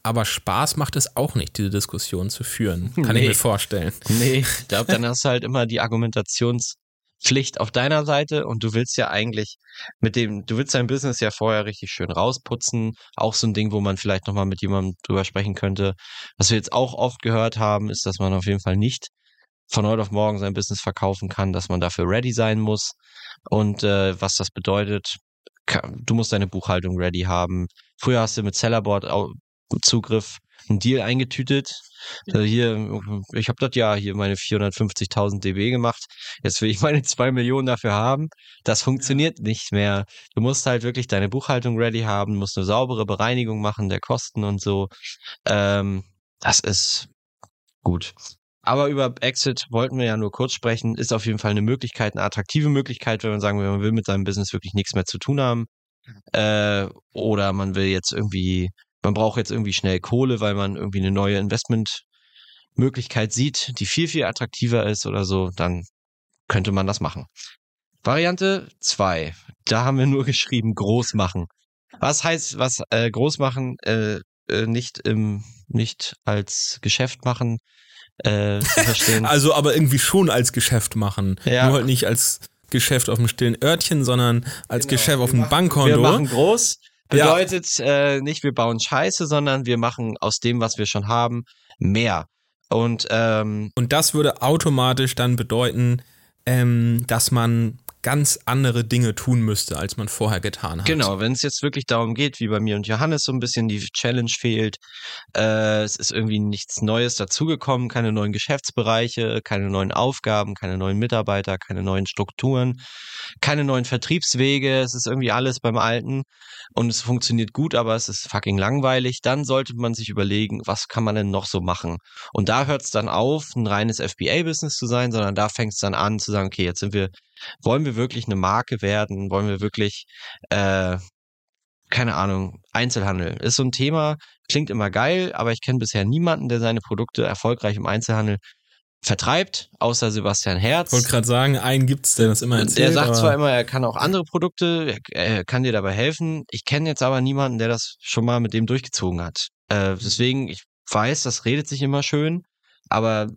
aber Spaß macht es auch nicht, diese Diskussion zu führen. Kann nee. ich mir vorstellen. Nee, ich glaube, dann hast du halt immer die Argumentationspflicht auf deiner Seite und du willst ja eigentlich mit dem, du willst dein Business ja vorher richtig schön rausputzen. Auch so ein Ding, wo man vielleicht nochmal mit jemandem drüber sprechen könnte. Was wir jetzt auch oft gehört haben, ist, dass man auf jeden Fall nicht von heute auf morgen sein Business verkaufen kann, dass man dafür ready sein muss. Und äh, was das bedeutet, du musst deine Buchhaltung ready haben. Früher hast du mit Sellerboard Zugriff einen Deal eingetütet. Also hier, ich habe das ja hier meine 450.000 dB gemacht. Jetzt will ich meine zwei Millionen dafür haben. Das funktioniert nicht mehr. Du musst halt wirklich deine Buchhaltung ready haben, musst eine saubere Bereinigung machen der Kosten und so. Ähm, das ist gut. Aber über Exit wollten wir ja nur kurz sprechen. Ist auf jeden Fall eine Möglichkeit, eine attraktive Möglichkeit, wenn man sagen will, man will mit seinem Business wirklich nichts mehr zu tun haben. Äh, oder man will jetzt irgendwie, man braucht jetzt irgendwie schnell Kohle, weil man irgendwie eine neue Investmentmöglichkeit sieht, die viel, viel attraktiver ist oder so, dann könnte man das machen. Variante zwei, Da haben wir nur geschrieben, groß machen. Was heißt, was äh, groß machen, äh, äh, nicht im, nicht als Geschäft machen, äh, zu verstehen. also aber irgendwie schon als Geschäft machen. Ja. Nur halt nicht als Geschäft auf dem stillen Örtchen, sondern als genau. Geschäft auf dem Bankkonto. Wir machen groß. Bedeutet ja. äh, nicht, wir bauen Scheiße, sondern wir machen aus dem, was wir schon haben, mehr. Und, ähm, und das würde automatisch dann bedeuten, ähm, dass man ganz andere Dinge tun müsste, als man vorher getan hat. Genau, wenn es jetzt wirklich darum geht, wie bei mir und Johannes so ein bisschen die Challenge fehlt, äh, es ist irgendwie nichts Neues dazugekommen, keine neuen Geschäftsbereiche, keine neuen Aufgaben, keine neuen Mitarbeiter, keine neuen Strukturen, keine neuen Vertriebswege, es ist irgendwie alles beim Alten und es funktioniert gut, aber es ist fucking langweilig, dann sollte man sich überlegen, was kann man denn noch so machen? Und da hört es dann auf, ein reines FBA-Business zu sein, sondern da fängt es dann an zu sagen, okay, jetzt sind wir wollen wir wirklich eine Marke werden? Wollen wir wirklich, äh, keine Ahnung, Einzelhandel? Ist so ein Thema, klingt immer geil, aber ich kenne bisher niemanden, der seine Produkte erfolgreich im Einzelhandel vertreibt, außer Sebastian Herz. Ich wollte gerade sagen, einen gibt's, der das immer erzählt. Er sagt zwar immer, er kann auch andere Produkte, er kann dir dabei helfen. Ich kenne jetzt aber niemanden, der das schon mal mit dem durchgezogen hat. Äh, deswegen, ich weiß, das redet sich immer schön, aber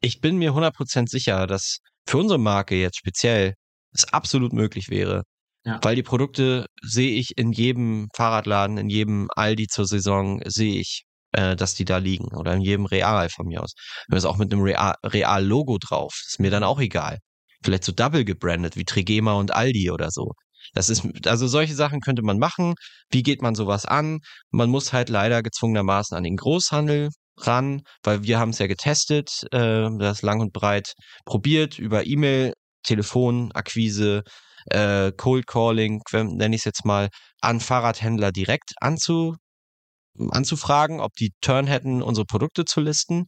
ich bin mir 100% sicher, dass für unsere Marke jetzt speziell es absolut möglich wäre. Ja. Weil die Produkte sehe ich in jedem Fahrradladen, in jedem Aldi zur Saison, sehe ich, äh, dass die da liegen. Oder in jedem Real von mir aus. Wenn es auch mit einem Real-Logo drauf, ist mir dann auch egal. Vielleicht so double gebrandet, wie Trigema und Aldi oder so. Das ist, also solche Sachen könnte man machen. Wie geht man sowas an? Man muss halt leider gezwungenermaßen an den Großhandel ran, weil wir haben es ja getestet, äh, das lang und breit probiert über E-Mail, Telefon, Akquise, äh, Cold Calling, nenne ich es jetzt mal, an Fahrradhändler direkt anzu, anzufragen, ob die Turn hätten, unsere Produkte zu listen.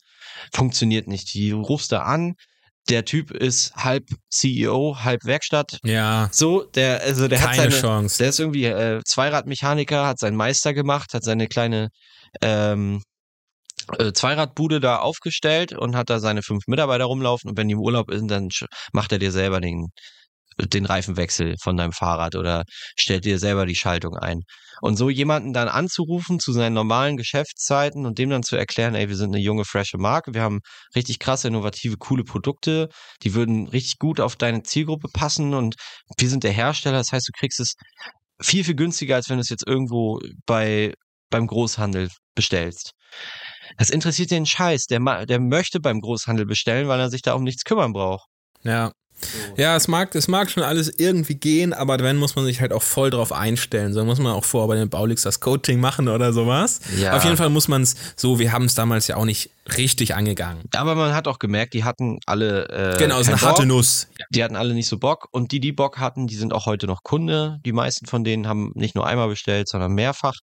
Funktioniert nicht. Die rufst da an, der Typ ist halb CEO, halb Werkstatt. Ja. So, der, also der Keine hat seine, Chance. der ist irgendwie äh, Zweiradmechaniker, hat seinen Meister gemacht, hat seine kleine ähm, äh, Zweiradbude da aufgestellt und hat da seine fünf Mitarbeiter rumlaufen und wenn die im Urlaub sind, dann macht er dir selber den, den Reifenwechsel von deinem Fahrrad oder stellt dir selber die Schaltung ein. Und so jemanden dann anzurufen zu seinen normalen Geschäftszeiten und dem dann zu erklären, ey, wir sind eine junge, frische Marke, wir haben richtig krasse, innovative, coole Produkte, die würden richtig gut auf deine Zielgruppe passen und wir sind der Hersteller, das heißt, du kriegst es viel, viel günstiger, als wenn du es jetzt irgendwo bei, beim Großhandel bestellst. Das interessiert den Scheiß. Der, der möchte beim Großhandel bestellen, weil er sich da um nichts kümmern braucht. Ja. So. Ja, es mag, es mag schon alles irgendwie gehen, aber dann muss man sich halt auch voll drauf einstellen. So muss man auch vor bei den Baulix das Coaching machen oder sowas. Ja. Auf jeden Fall muss man es so, wir haben es damals ja auch nicht richtig angegangen. Aber man hat auch gemerkt, die hatten alle. Äh, genau, es ist eine harte Nuss. Die hatten alle nicht so Bock und die, die Bock hatten, die sind auch heute noch Kunde. Die meisten von denen haben nicht nur einmal bestellt, sondern mehrfach.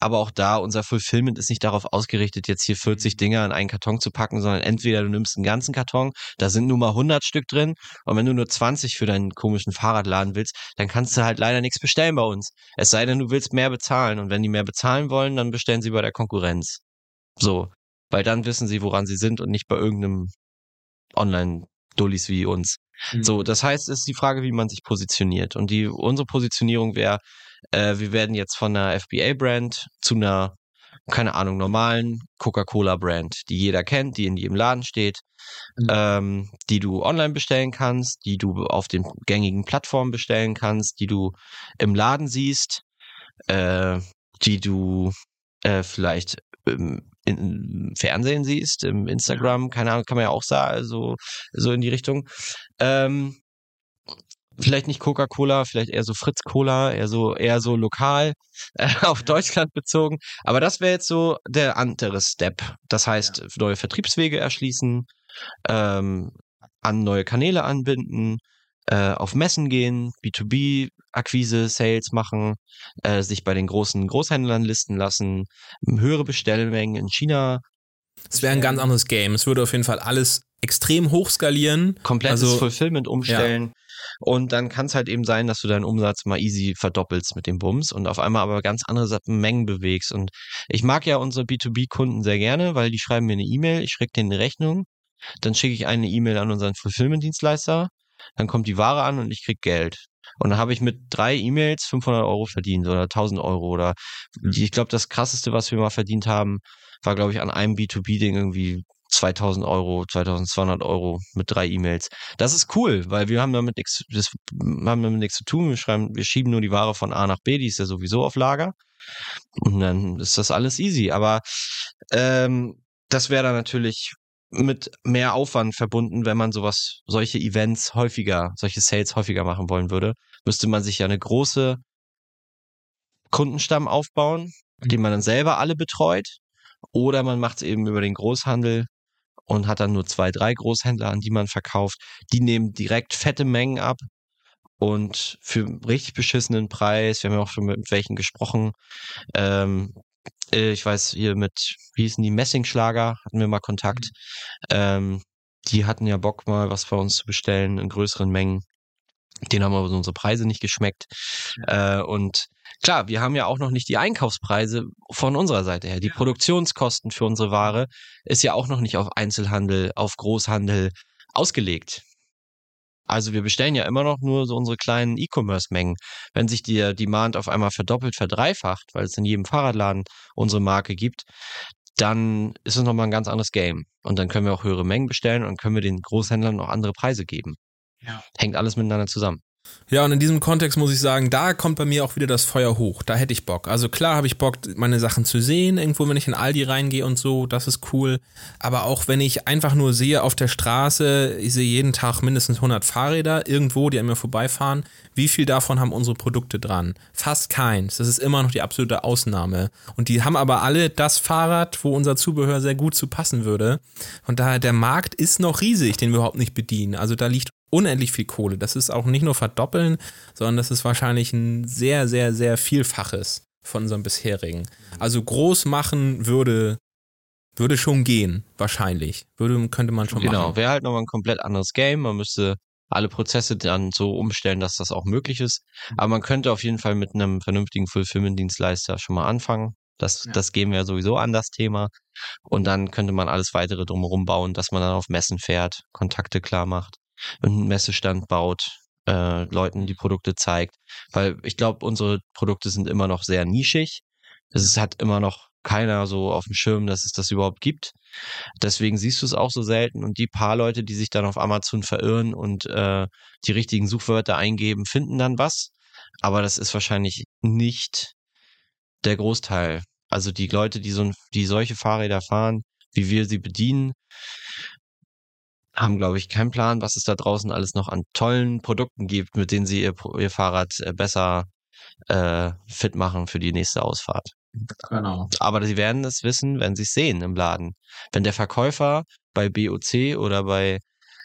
Aber auch da, unser Fulfillment ist nicht darauf ausgerichtet, jetzt hier 40 Dinger in einen Karton zu packen, sondern entweder du nimmst einen ganzen Karton, da sind nur mal 100 Stück drin. Und wenn du nur 20 für deinen komischen Fahrradladen willst, dann kannst du halt leider nichts bestellen bei uns. Es sei denn, du willst mehr bezahlen. Und wenn die mehr bezahlen wollen, dann bestellen sie bei der Konkurrenz. So. Weil dann wissen sie, woran sie sind und nicht bei irgendeinem Online-Dullis wie uns. Mhm. So, das heißt, es ist die Frage, wie man sich positioniert. Und die, unsere Positionierung wäre, äh, wir werden jetzt von einer FBA-Brand zu einer, keine Ahnung, normalen Coca-Cola-Brand, die jeder kennt, die in jedem Laden steht, mhm. ähm, die du online bestellen kannst, die du auf den gängigen Plattformen bestellen kannst, die du im Laden siehst, äh, die du äh, vielleicht im, im Fernsehen siehst, im Instagram, keine Ahnung, kann man ja auch sagen, so, so in die Richtung. Ähm, vielleicht nicht Coca-Cola, vielleicht eher so Fritz Cola, eher so eher so lokal äh, auf Deutschland bezogen. Aber das wäre jetzt so der andere Step. Das heißt, ja. neue Vertriebswege erschließen, ähm, an neue Kanäle anbinden, äh, auf Messen gehen, B2B Akquise, Sales machen, äh, sich bei den großen Großhändlern listen lassen, höhere Bestellmengen in China Es wäre ein ganz anderes Game. Es würde auf jeden Fall alles extrem hoch skalieren. Komplettes also, Fulfillment umstellen. Ja. Und dann kann es halt eben sein, dass du deinen Umsatz mal easy verdoppelst mit dem Bums und auf einmal aber ganz andere Mengen bewegst. Und ich mag ja unsere B2B-Kunden sehr gerne, weil die schreiben mir eine E-Mail, ich schicke denen eine Rechnung, dann schicke ich eine E-Mail an unseren Fulfillment-Dienstleister, dann kommt die Ware an und ich krieg Geld. Und dann habe ich mit drei E-Mails 500 Euro verdient oder 1000 Euro oder ich glaube, das krasseste, was wir mal verdient haben, war, glaube ich, an einem B2B-Ding irgendwie 2000 Euro, 2200 Euro mit drei E-Mails. Das ist cool, weil wir haben damit nichts, das haben damit nichts zu tun. Wir schreiben, wir schieben nur die Ware von A nach B, die ist ja sowieso auf Lager. Und dann ist das alles easy. Aber ähm, das wäre dann natürlich mit mehr Aufwand verbunden, wenn man sowas, solche Events häufiger, solche Sales häufiger machen wollen würde, müsste man sich ja eine große Kundenstamm aufbauen, mhm. den man dann selber alle betreut. Oder man macht es eben über den Großhandel und hat dann nur zwei, drei Großhändler, an die man verkauft. Die nehmen direkt fette Mengen ab und für einen richtig beschissenen Preis. Wir haben ja auch schon mit welchen gesprochen. Ähm, äh, ich weiß hier mit, wie hießen die, Messingschlager, hatten wir mal Kontakt. Mhm. Ähm, die hatten ja Bock mal was bei uns zu bestellen in größeren Mengen. Den haben aber unsere Preise nicht geschmeckt. Äh, und klar, wir haben ja auch noch nicht die Einkaufspreise von unserer Seite her. Die ja. Produktionskosten für unsere Ware ist ja auch noch nicht auf Einzelhandel, auf Großhandel ausgelegt. Also wir bestellen ja immer noch nur so unsere kleinen E-Commerce-Mengen. Wenn sich der Demand auf einmal verdoppelt, verdreifacht, weil es in jedem Fahrradladen unsere Marke gibt, dann ist es nochmal ein ganz anderes Game. Und dann können wir auch höhere Mengen bestellen und können wir den Großhändlern noch andere Preise geben. Ja. Hängt alles miteinander zusammen. Ja, und in diesem Kontext muss ich sagen, da kommt bei mir auch wieder das Feuer hoch. Da hätte ich Bock. Also klar habe ich Bock, meine Sachen zu sehen, irgendwo, wenn ich in Aldi reingehe und so, das ist cool. Aber auch wenn ich einfach nur sehe auf der Straße, ich sehe jeden Tag mindestens 100 Fahrräder irgendwo, die an mir vorbeifahren. Wie viel davon haben unsere Produkte dran? Fast keins. Das ist immer noch die absolute Ausnahme. Und die haben aber alle das Fahrrad, wo unser Zubehör sehr gut zu passen würde. Und daher, der Markt ist noch riesig, den wir überhaupt nicht bedienen. Also da liegt unendlich viel Kohle. Das ist auch nicht nur verdoppeln, sondern das ist wahrscheinlich ein sehr, sehr, sehr Vielfaches von unserem bisherigen. Also groß machen würde, würde schon gehen, wahrscheinlich. Würde, könnte man schon genau, machen. Genau, wäre halt nochmal ein komplett anderes Game. Man müsste alle Prozesse dann so umstellen, dass das auch möglich ist. Aber man könnte auf jeden Fall mit einem vernünftigen Fulfillment-Dienstleister schon mal anfangen. Das, ja. das gehen wir sowieso an, das Thema. Und dann könnte man alles weitere drumherum bauen, dass man dann auf Messen fährt, Kontakte klar macht einen Messestand baut, äh, Leuten die Produkte zeigt. Weil ich glaube, unsere Produkte sind immer noch sehr nischig. Es hat immer noch keiner so auf dem Schirm, dass es das überhaupt gibt. Deswegen siehst du es auch so selten. Und die paar Leute, die sich dann auf Amazon verirren und äh, die richtigen Suchwörter eingeben, finden dann was. Aber das ist wahrscheinlich nicht der Großteil. Also die Leute, die so die solche Fahrräder fahren, wie wir sie bedienen, haben, glaube ich, keinen Plan, was es da draußen alles noch an tollen Produkten gibt, mit denen sie ihr, ihr Fahrrad äh, besser äh, fit machen für die nächste Ausfahrt. Genau. Aber sie werden es wissen, wenn sie es sehen im Laden. Wenn der Verkäufer bei BOC oder bei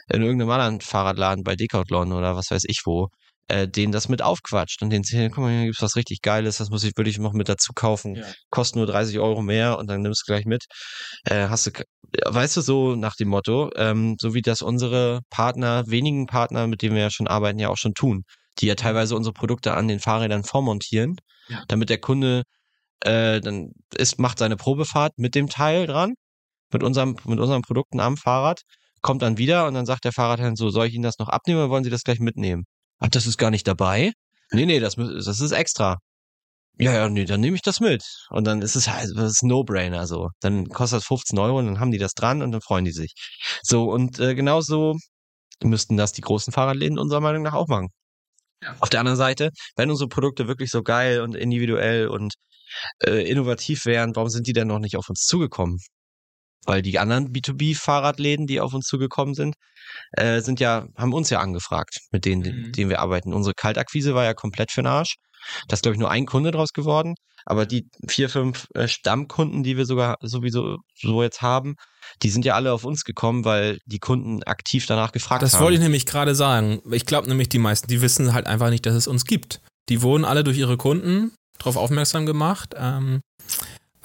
in irgendeinem anderen Fahrradladen bei Decathlon oder was weiß ich wo äh, denen das mit aufquatscht und denen erzählen, guck mal, hier gibt's was richtig Geiles, das muss ich wirklich noch mit dazu kaufen. Ja. Kostet nur 30 Euro mehr und dann nimmst du gleich mit. Äh, hast du, weißt du, so nach dem Motto, ähm, so wie das unsere Partner, wenigen Partner, mit denen wir ja schon arbeiten, ja auch schon tun, die ja teilweise unsere Produkte an den Fahrrädern vormontieren, ja. damit der Kunde äh, dann ist, macht seine Probefahrt mit dem Teil dran, mit unserem, mit unseren Produkten am Fahrrad, kommt dann wieder und dann sagt der Fahrradhändler so, soll ich Ihnen das noch abnehmen oder wollen Sie das gleich mitnehmen? Ach, das ist gar nicht dabei? Nee, nee, das, das ist extra. Ja, ja, nee, dann nehme ich das mit. Und dann ist es halt, das ist No-Brainer so. Dann kostet das 15 Euro und dann haben die das dran und dann freuen die sich. So, und äh, genauso müssten das die großen Fahrradläden unserer Meinung nach auch machen. Ja. Auf der anderen Seite, wenn unsere Produkte wirklich so geil und individuell und äh, innovativ wären, warum sind die denn noch nicht auf uns zugekommen? Weil die anderen B2B-Fahrradläden, die auf uns zugekommen sind, äh, sind ja, haben uns ja angefragt, mit denen, mhm. denen wir arbeiten. Unsere Kaltakquise war ja komplett für den Arsch. Da ist, glaube ich, nur ein Kunde draus geworden. Aber die vier, fünf äh, Stammkunden, die wir sogar sowieso so jetzt haben, die sind ja alle auf uns gekommen, weil die Kunden aktiv danach gefragt das haben. Das wollte ich nämlich gerade sagen. Ich glaube nämlich, die meisten, die wissen halt einfach nicht, dass es uns gibt. Die wurden alle durch ihre Kunden darauf aufmerksam gemacht. Ähm,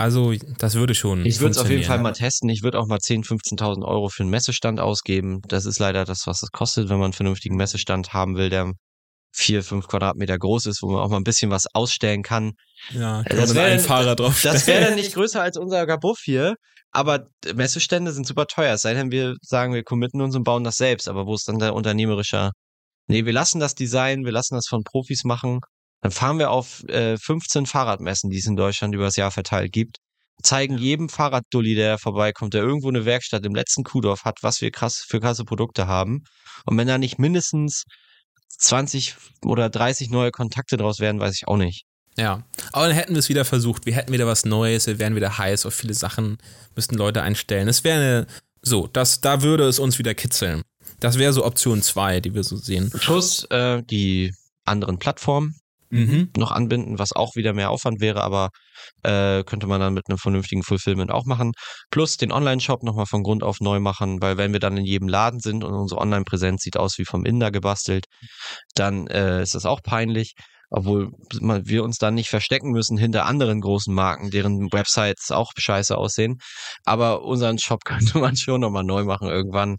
Also, das würde schon. Ich würde es auf jeden Fall mal testen. Ich würde auch mal 10.000, 15.000 Euro für einen Messestand ausgeben. Das ist leider das, was es kostet, wenn man einen vernünftigen Messestand haben will, der vier, fünf Quadratmeter groß ist, wo man auch mal ein bisschen was ausstellen kann. Ja, das wäre ein Fahrer drauf. Das wäre dann nicht größer als unser Gabuff hier, aber Messestände sind super teuer. Es sei denn, wir sagen, wir committen uns und bauen das selbst, aber wo ist dann der unternehmerische? Nee, wir lassen das Design, wir lassen das von Profis machen. Dann fahren wir auf äh, 15 Fahrradmessen, die es in Deutschland über das Jahr verteilt gibt. Zeigen jedem Fahrraddulli, der vorbeikommt, der irgendwo eine Werkstatt im letzten Kuhdorf hat, was wir krass für krasse Produkte haben. Und wenn da nicht mindestens 20 oder 30 neue Kontakte draus werden, weiß ich auch nicht. Ja, aber dann hätten wir es wieder versucht. Wir hätten wieder was Neues, wir wären wieder heiß auf viele Sachen, müssten Leute einstellen. Es wäre so, das, da würde es uns wieder kitzeln. Das wäre so Option 2, die wir so sehen. Plus äh, die anderen Plattformen mhm. noch anbinden, was auch wieder mehr Aufwand wäre, aber äh, könnte man dann mit einem vernünftigen Fulfillment auch machen. Plus den Online-Shop nochmal von Grund auf neu machen, weil wenn wir dann in jedem Laden sind und unsere Online-Präsenz sieht aus wie vom Inder gebastelt, dann äh, ist das auch peinlich obwohl wir uns dann nicht verstecken müssen hinter anderen großen Marken, deren Websites auch scheiße aussehen. Aber unseren Shop könnte man schon nochmal neu machen irgendwann.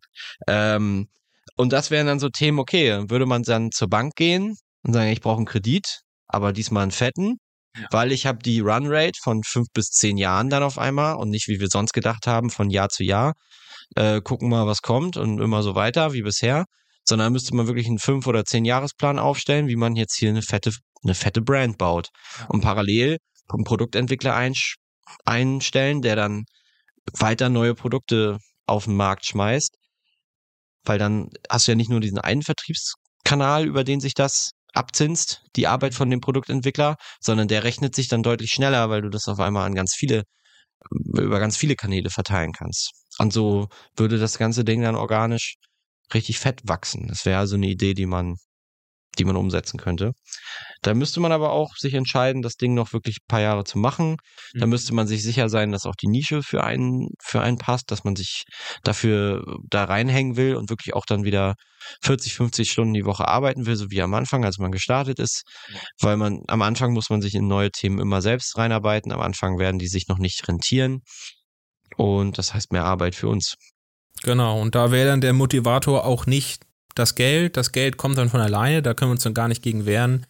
Ähm, und das wären dann so Themen, okay, würde man dann zur Bank gehen und sagen, ich brauche einen Kredit, aber diesmal einen fetten, ja. weil ich habe die Runrate von fünf bis zehn Jahren dann auf einmal und nicht, wie wir sonst gedacht haben, von Jahr zu Jahr. Äh, gucken mal, was kommt und immer so weiter wie bisher sondern müsste man wirklich einen fünf oder zehn Jahresplan aufstellen, wie man jetzt hier eine fette, eine fette Brand baut. Und parallel einen Produktentwickler einstellen, der dann weiter neue Produkte auf den Markt schmeißt. Weil dann hast du ja nicht nur diesen einen Vertriebskanal, über den sich das abzinst, die Arbeit von dem Produktentwickler, sondern der rechnet sich dann deutlich schneller, weil du das auf einmal an ganz viele, über ganz viele Kanäle verteilen kannst. Und so würde das ganze Ding dann organisch richtig fett wachsen. Das wäre also eine Idee, die man, die man umsetzen könnte. Da müsste man aber auch sich entscheiden, das Ding noch wirklich ein paar Jahre zu machen. Mhm. Da müsste man sich sicher sein, dass auch die Nische für einen, für einen passt, dass man sich dafür da reinhängen will und wirklich auch dann wieder 40, 50 Stunden die Woche arbeiten will, so wie am Anfang, als man gestartet ist. Weil man, am Anfang muss man sich in neue Themen immer selbst reinarbeiten. Am Anfang werden die sich noch nicht rentieren. Und das heißt mehr Arbeit für uns. Genau, und da wäre dann der Motivator auch nicht das Geld. Das Geld kommt dann von alleine, da können wir uns dann gar nicht gegen wehren.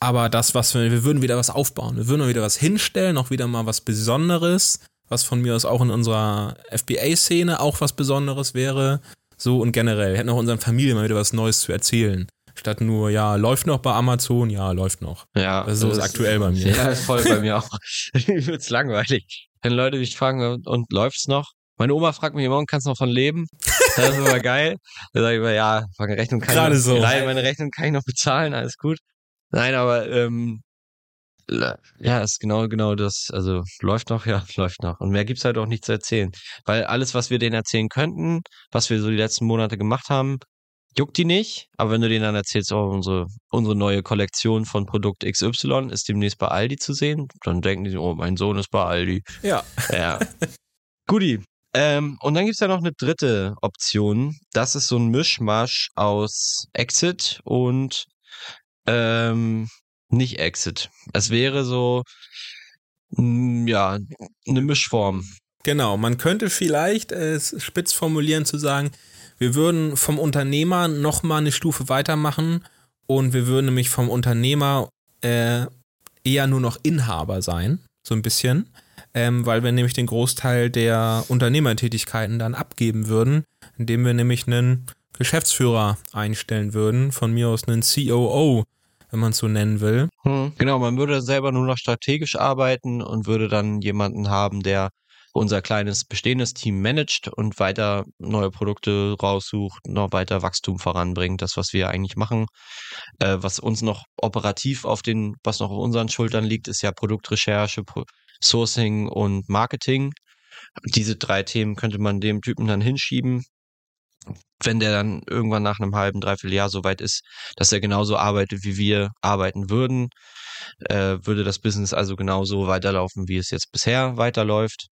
Aber das, was wir, wir würden wieder was aufbauen. Wir würden wieder was hinstellen, auch wieder mal was Besonderes, was von mir aus auch in unserer FBA-Szene auch was Besonderes wäre. So und generell. Wir hätten auch unseren Familien mal wieder was Neues zu erzählen. Statt nur, ja, läuft noch bei Amazon, ja, läuft noch. Ja. Das ist so das aktuell bei mir. Ja, voll bei mir auch. Mir wird's langweilig. Wenn Leute mich fragen, und läuft's noch? Meine Oma fragt mich immer, kannst du noch von leben? Das ist immer geil. Da sage ich immer, ja, meine Rechnung kann Gerade ich noch, so. Nein, meine Rechnung kann ich noch bezahlen, alles gut. Nein, aber ähm, ja, ist genau, genau das. Also läuft noch, ja, läuft noch. Und mehr gibt's halt auch nicht zu erzählen. Weil alles, was wir denen erzählen könnten, was wir so die letzten Monate gemacht haben, juckt die nicht. Aber wenn du denen dann erzählst, oh, unsere, unsere neue Kollektion von Produkt XY ist demnächst bei Aldi zu sehen, dann denken die, oh, mein Sohn ist bei Aldi. Ja. Ja. Guti, ähm, und dann gibt's ja noch eine dritte Option. Das ist so ein Mischmasch aus Exit und ähm, nicht Exit. Es wäre so, mh, mm, ja, eine Mischform. Genau, man könnte vielleicht es spitz formulieren zu sagen, wir würden vom Unternehmer nochmal eine Stufe weitermachen und wir würden nämlich vom Unternehmer äh, eher nur noch Inhaber sein, so ein bisschen ähm, weil wir nämlich den Großteil der Unternehmertätigkeiten dann abgeben würden, indem wir nämlich einen Geschäftsführer einstellen würden, von mir aus einen COO, wenn man es so nennen will. Hm, genau, man würde selber nur noch strategisch arbeiten und würde dann jemanden haben, der unser kleines bestehendes Team managt und weiter neue Produkte raussucht, noch weiter Wachstum voranbringt, das, was wir eigentlich machen. Äh, was uns noch operativ auf den, was noch auf unseren Schultern liegt, ist ja Produktrecherche, Pro Sourcing und Marketing. Diese drei Themen könnte man dem Typen dann hinschieben, wenn der dann irgendwann nach einem halben, dreiviertel Jahr so weit ist, dass er genauso arbeitet, wie wir arbeiten würden, äh, würde das Business also genauso weiterlaufen, wie es jetzt bisher weiterläuft,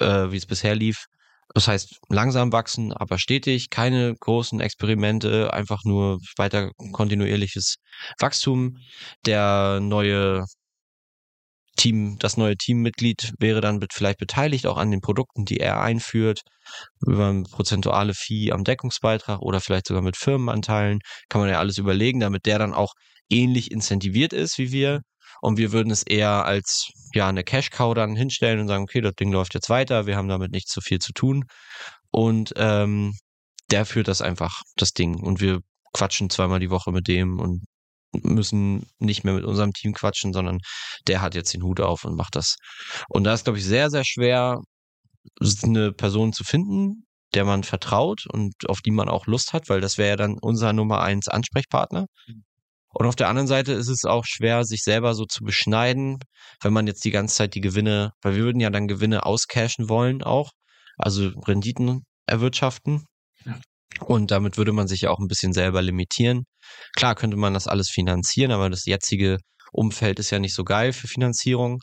äh, wie es bisher lief. Das heißt, langsam wachsen, aber stetig, keine großen Experimente, einfach nur weiter kontinuierliches Wachstum. Der neue Team, das neue Teammitglied wäre dann vielleicht beteiligt auch an den Produkten, die er einführt, über eine prozentuale Fee am Deckungsbeitrag oder vielleicht sogar mit Firmenanteilen. Kann man ja alles überlegen, damit der dann auch ähnlich incentiviert ist wie wir. Und wir würden es eher als ja eine Cash-Cow dann hinstellen und sagen, okay, das Ding läuft jetzt weiter, wir haben damit nicht so viel zu tun. Und ähm, der führt das einfach, das Ding. Und wir quatschen zweimal die Woche mit dem und müssen nicht mehr mit unserem Team quatschen, sondern der hat jetzt den Hut auf und macht das. Und da ist, glaube ich, sehr, sehr schwer, eine Person zu finden, der man vertraut und auf die man auch Lust hat, weil das wäre ja dann unser Nummer eins Ansprechpartner. Und auf der anderen Seite ist es auch schwer, sich selber so zu beschneiden, wenn man jetzt die ganze Zeit die Gewinne, weil wir würden ja dann Gewinne auscashen wollen auch, also Renditen erwirtschaften. Ja. Und damit würde man sich ja auch ein bisschen selber limitieren. Klar könnte man das alles finanzieren, aber das jetzige Umfeld ist ja nicht so geil für Finanzierung.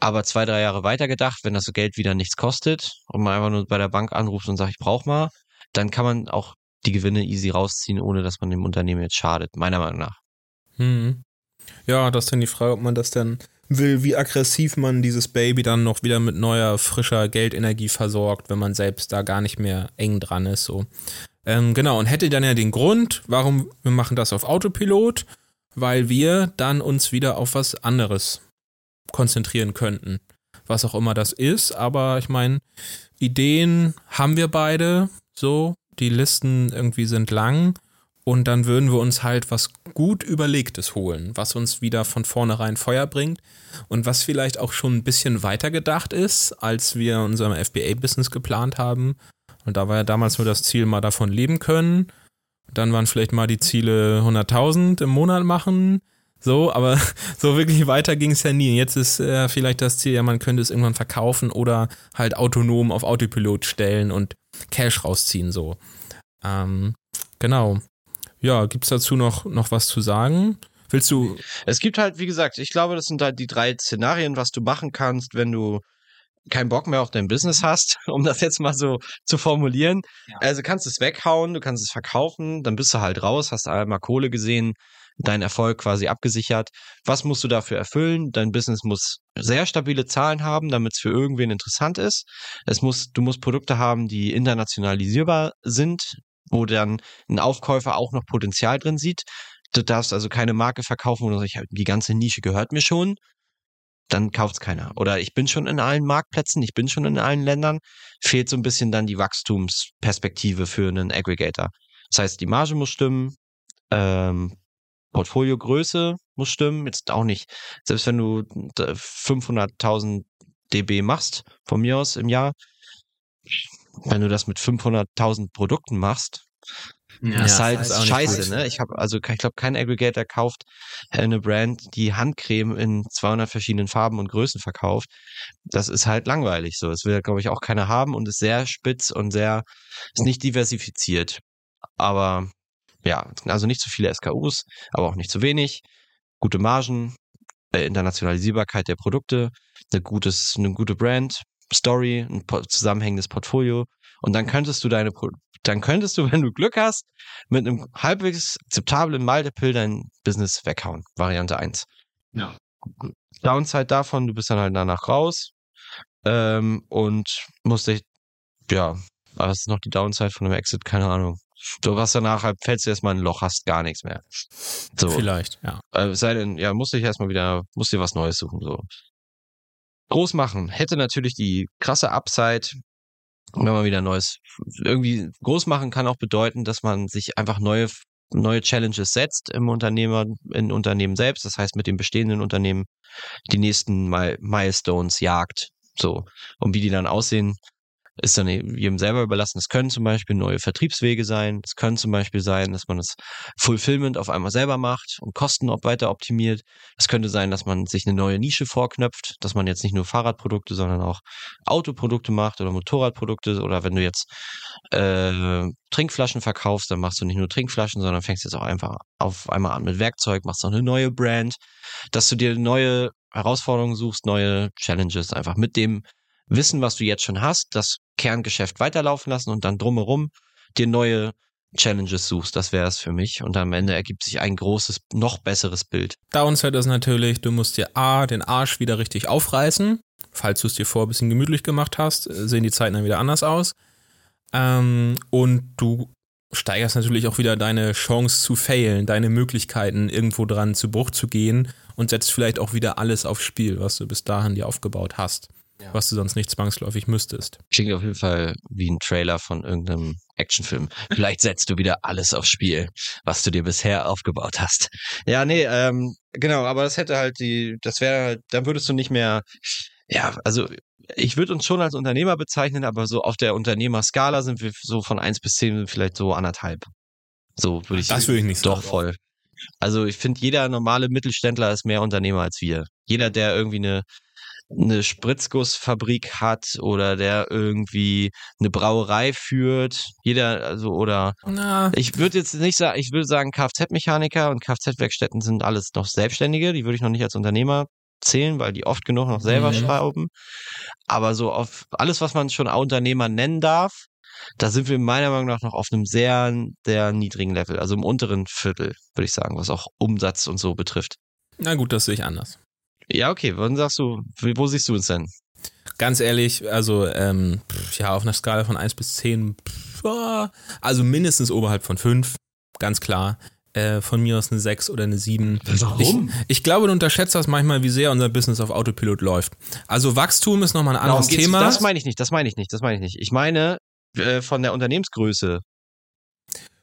Aber zwei, drei Jahre weitergedacht, wenn das Geld wieder nichts kostet und man einfach nur bei der Bank anruft und sagt, ich brauche mal, dann kann man auch die Gewinne easy rausziehen, ohne dass man dem Unternehmen jetzt schadet, meiner Meinung nach. Hm. Ja, das ist dann die Frage, ob man das dann will, wie aggressiv man dieses Baby dann noch wieder mit neuer, frischer Geldenergie versorgt, wenn man selbst da gar nicht mehr eng dran ist. So. Ähm, genau, und hätte dann ja den Grund, warum wir machen das auf Autopilot, weil wir dann uns wieder auf was anderes konzentrieren könnten. Was auch immer das ist, aber ich meine, Ideen haben wir beide, so, die Listen irgendwie sind lang und dann würden wir uns halt was gut überlegtes holen, was uns wieder von vornherein Feuer bringt und was vielleicht auch schon ein bisschen weiter gedacht ist, als wir unserem FBA-Business geplant haben. Und da war ja damals nur das Ziel, mal davon leben können. Dann waren vielleicht mal die Ziele 100.000 im Monat machen. So, aber so wirklich weiter ging es ja nie. Jetzt ist äh, vielleicht das Ziel, ja, man könnte es irgendwann verkaufen oder halt autonom auf Autopilot stellen und Cash rausziehen, so. Ähm, genau ja, gibt es dazu noch, noch was zu sagen? Willst du. Es gibt halt, wie gesagt, ich glaube, das sind halt die drei Szenarien, was du machen kannst, wenn du keinen Bock mehr auf dein Business hast, um das jetzt mal so zu formulieren. Ja. Also kannst du es weghauen, du kannst es verkaufen, dann bist du halt raus, hast einmal Kohle gesehen, deinen Erfolg quasi abgesichert. Was musst du dafür erfüllen? Dein Business muss sehr stabile Zahlen haben, damit es für irgendwen interessant ist. Es muss, du musst Produkte haben, die internationalisierbar sind, wo dann ein Aufkäufer auch noch Potenzial drin sieht. Du darfst also keine Marke verkaufen, wo du sagst, die ganze Nische gehört mir schon. Dann kauft's keiner. Oder ich bin schon in allen Marktplätzen, ich bin schon in allen Ländern. Fehlt so ein bisschen dann die Wachstumsperspektive für einen Aggregator. Das heißt, die Marge muss stimmen, ähm, Portfoliogröße muss stimmen. Jetzt auch nicht, selbst wenn du 500.000 dB machst, von mir aus im Jahr, wenn du das mit 500.000 Produkten machst, ja, ist halt ist scheiße, ne? Ich habe also ich glaube kein Aggregator kauft eine Brand, die Handcreme in 200 verschiedenen Farben und Größen verkauft. Das ist halt langweilig so. Das will glaube ich auch keiner haben und ist sehr spitz und sehr ist nicht diversifiziert. Aber ja, also nicht zu viele SKUs, aber auch nicht zu wenig. Gute Margen, äh, Internationalisierbarkeit der Produkte, eine gutes eine gute Brand, Story, ein zusammenhängendes Portfolio und dann könntest du deine, dann könntest du, wenn du Glück hast, mit einem halbwegs akzeptablen Multiple dein Business weghauen. Variante 1. Ja. Downside davon, du bist dann halt danach raus ähm, und musst dich, ja, was ist noch die Downside von einem Exit? Keine Ahnung. Du hast danach halt, fällst du erstmal in ein Loch, hast gar nichts mehr. So. Vielleicht, ja. Äh, sei denn, ja, musst dich erstmal wieder, musst dir was Neues suchen, so groß machen. Hätte natürlich die krasse Upside, wenn man wieder neues, irgendwie groß machen kann auch bedeuten, dass man sich einfach neue, neue Challenges setzt im Unternehmer, in Unternehmen selbst. Das heißt, mit dem bestehenden Unternehmen die nächsten Milestones jagt. So. Und wie die dann aussehen, ist dann jedem selber überlassen. Es können zum Beispiel neue Vertriebswege sein. Es können zum Beispiel sein, dass man das Fulfillment auf einmal selber macht und Kosten weiter optimiert. Es könnte sein, dass man sich eine neue Nische vorknöpft, dass man jetzt nicht nur Fahrradprodukte, sondern auch Autoprodukte macht oder Motorradprodukte. Oder wenn du jetzt äh, Trinkflaschen verkaufst, dann machst du nicht nur Trinkflaschen, sondern fängst jetzt auch einfach auf einmal an mit Werkzeug, machst auch eine neue Brand, dass du dir neue Herausforderungen suchst, neue Challenges einfach mit dem Wissen, was du jetzt schon hast, das Kerngeschäft weiterlaufen lassen und dann drumherum dir neue Challenges suchst. Das wäre es für mich. Und am Ende ergibt sich ein großes, noch besseres Bild. Downside ist natürlich, du musst dir A, den Arsch wieder richtig aufreißen. Falls du es dir vor ein bisschen gemütlich gemacht hast, äh, sehen die Zeiten dann wieder anders aus. Ähm, und du steigerst natürlich auch wieder deine Chance zu failen, deine Möglichkeiten, irgendwo dran zu Bruch zu gehen und setzt vielleicht auch wieder alles aufs Spiel, was du bis dahin dir aufgebaut hast ja. was du sonst nicht zwangsläufig müsstest. Klingt auf jeden Fall wie ein Trailer von irgendeinem Actionfilm. Vielleicht setzt du wieder alles aufs Spiel, was du dir bisher aufgebaut hast. Ja, nee, ähm, genau, aber das hätte halt die, das wäre halt, dann würdest du nicht mehr, ja, also ich würde uns schon als Unternehmer bezeichnen, aber so auf der Unternehmerskala sind wir so von eins bis zehn vielleicht so anderthalb. So würde ich. Das würde ich nicht sagen. Doch voll. Also ich finde, jeder normale Mittelständler ist mehr Unternehmer als wir. Jeder, der irgendwie eine eine Spritzgussfabrik hat oder der irgendwie eine Brauerei führt, jeder, also oder Na. ich würde jetzt nicht sagen, ich würde sagen, Kfz-Mechaniker und Kfz-Werkstätten sind alles noch Selbstständige, die würde ich noch nicht als Unternehmer zählen, weil die oft genug noch selber mhm. schrauben. Aber so auf alles, was man schon Unternehmer nennen darf, da sind wir meiner Meinung nach noch auf einem sehr, sehr niedrigen Level, also im unteren Viertel, würde ich sagen, was auch Umsatz und so betrifft. Na gut, das sehe ich anders. Ja, okay. Wann sagst du, wo siehst du uns denn? Ganz ehrlich, also ähm, ja, auf einer Skala von 1 bis 10, pff, also mindestens oberhalb von 5, ganz klar. Äh, von mir aus eine 6 oder eine 7. Warum? Ich, ich, glaube, du unterschätzt das manchmal, wie sehr unser Business auf Autopilot läuft. Also Wachstum ist nochmal ein anderes Thema. Das meine ich nicht, das meine ich nicht, das meine ich nicht. Ich meine äh, von der Unternehmensgröße.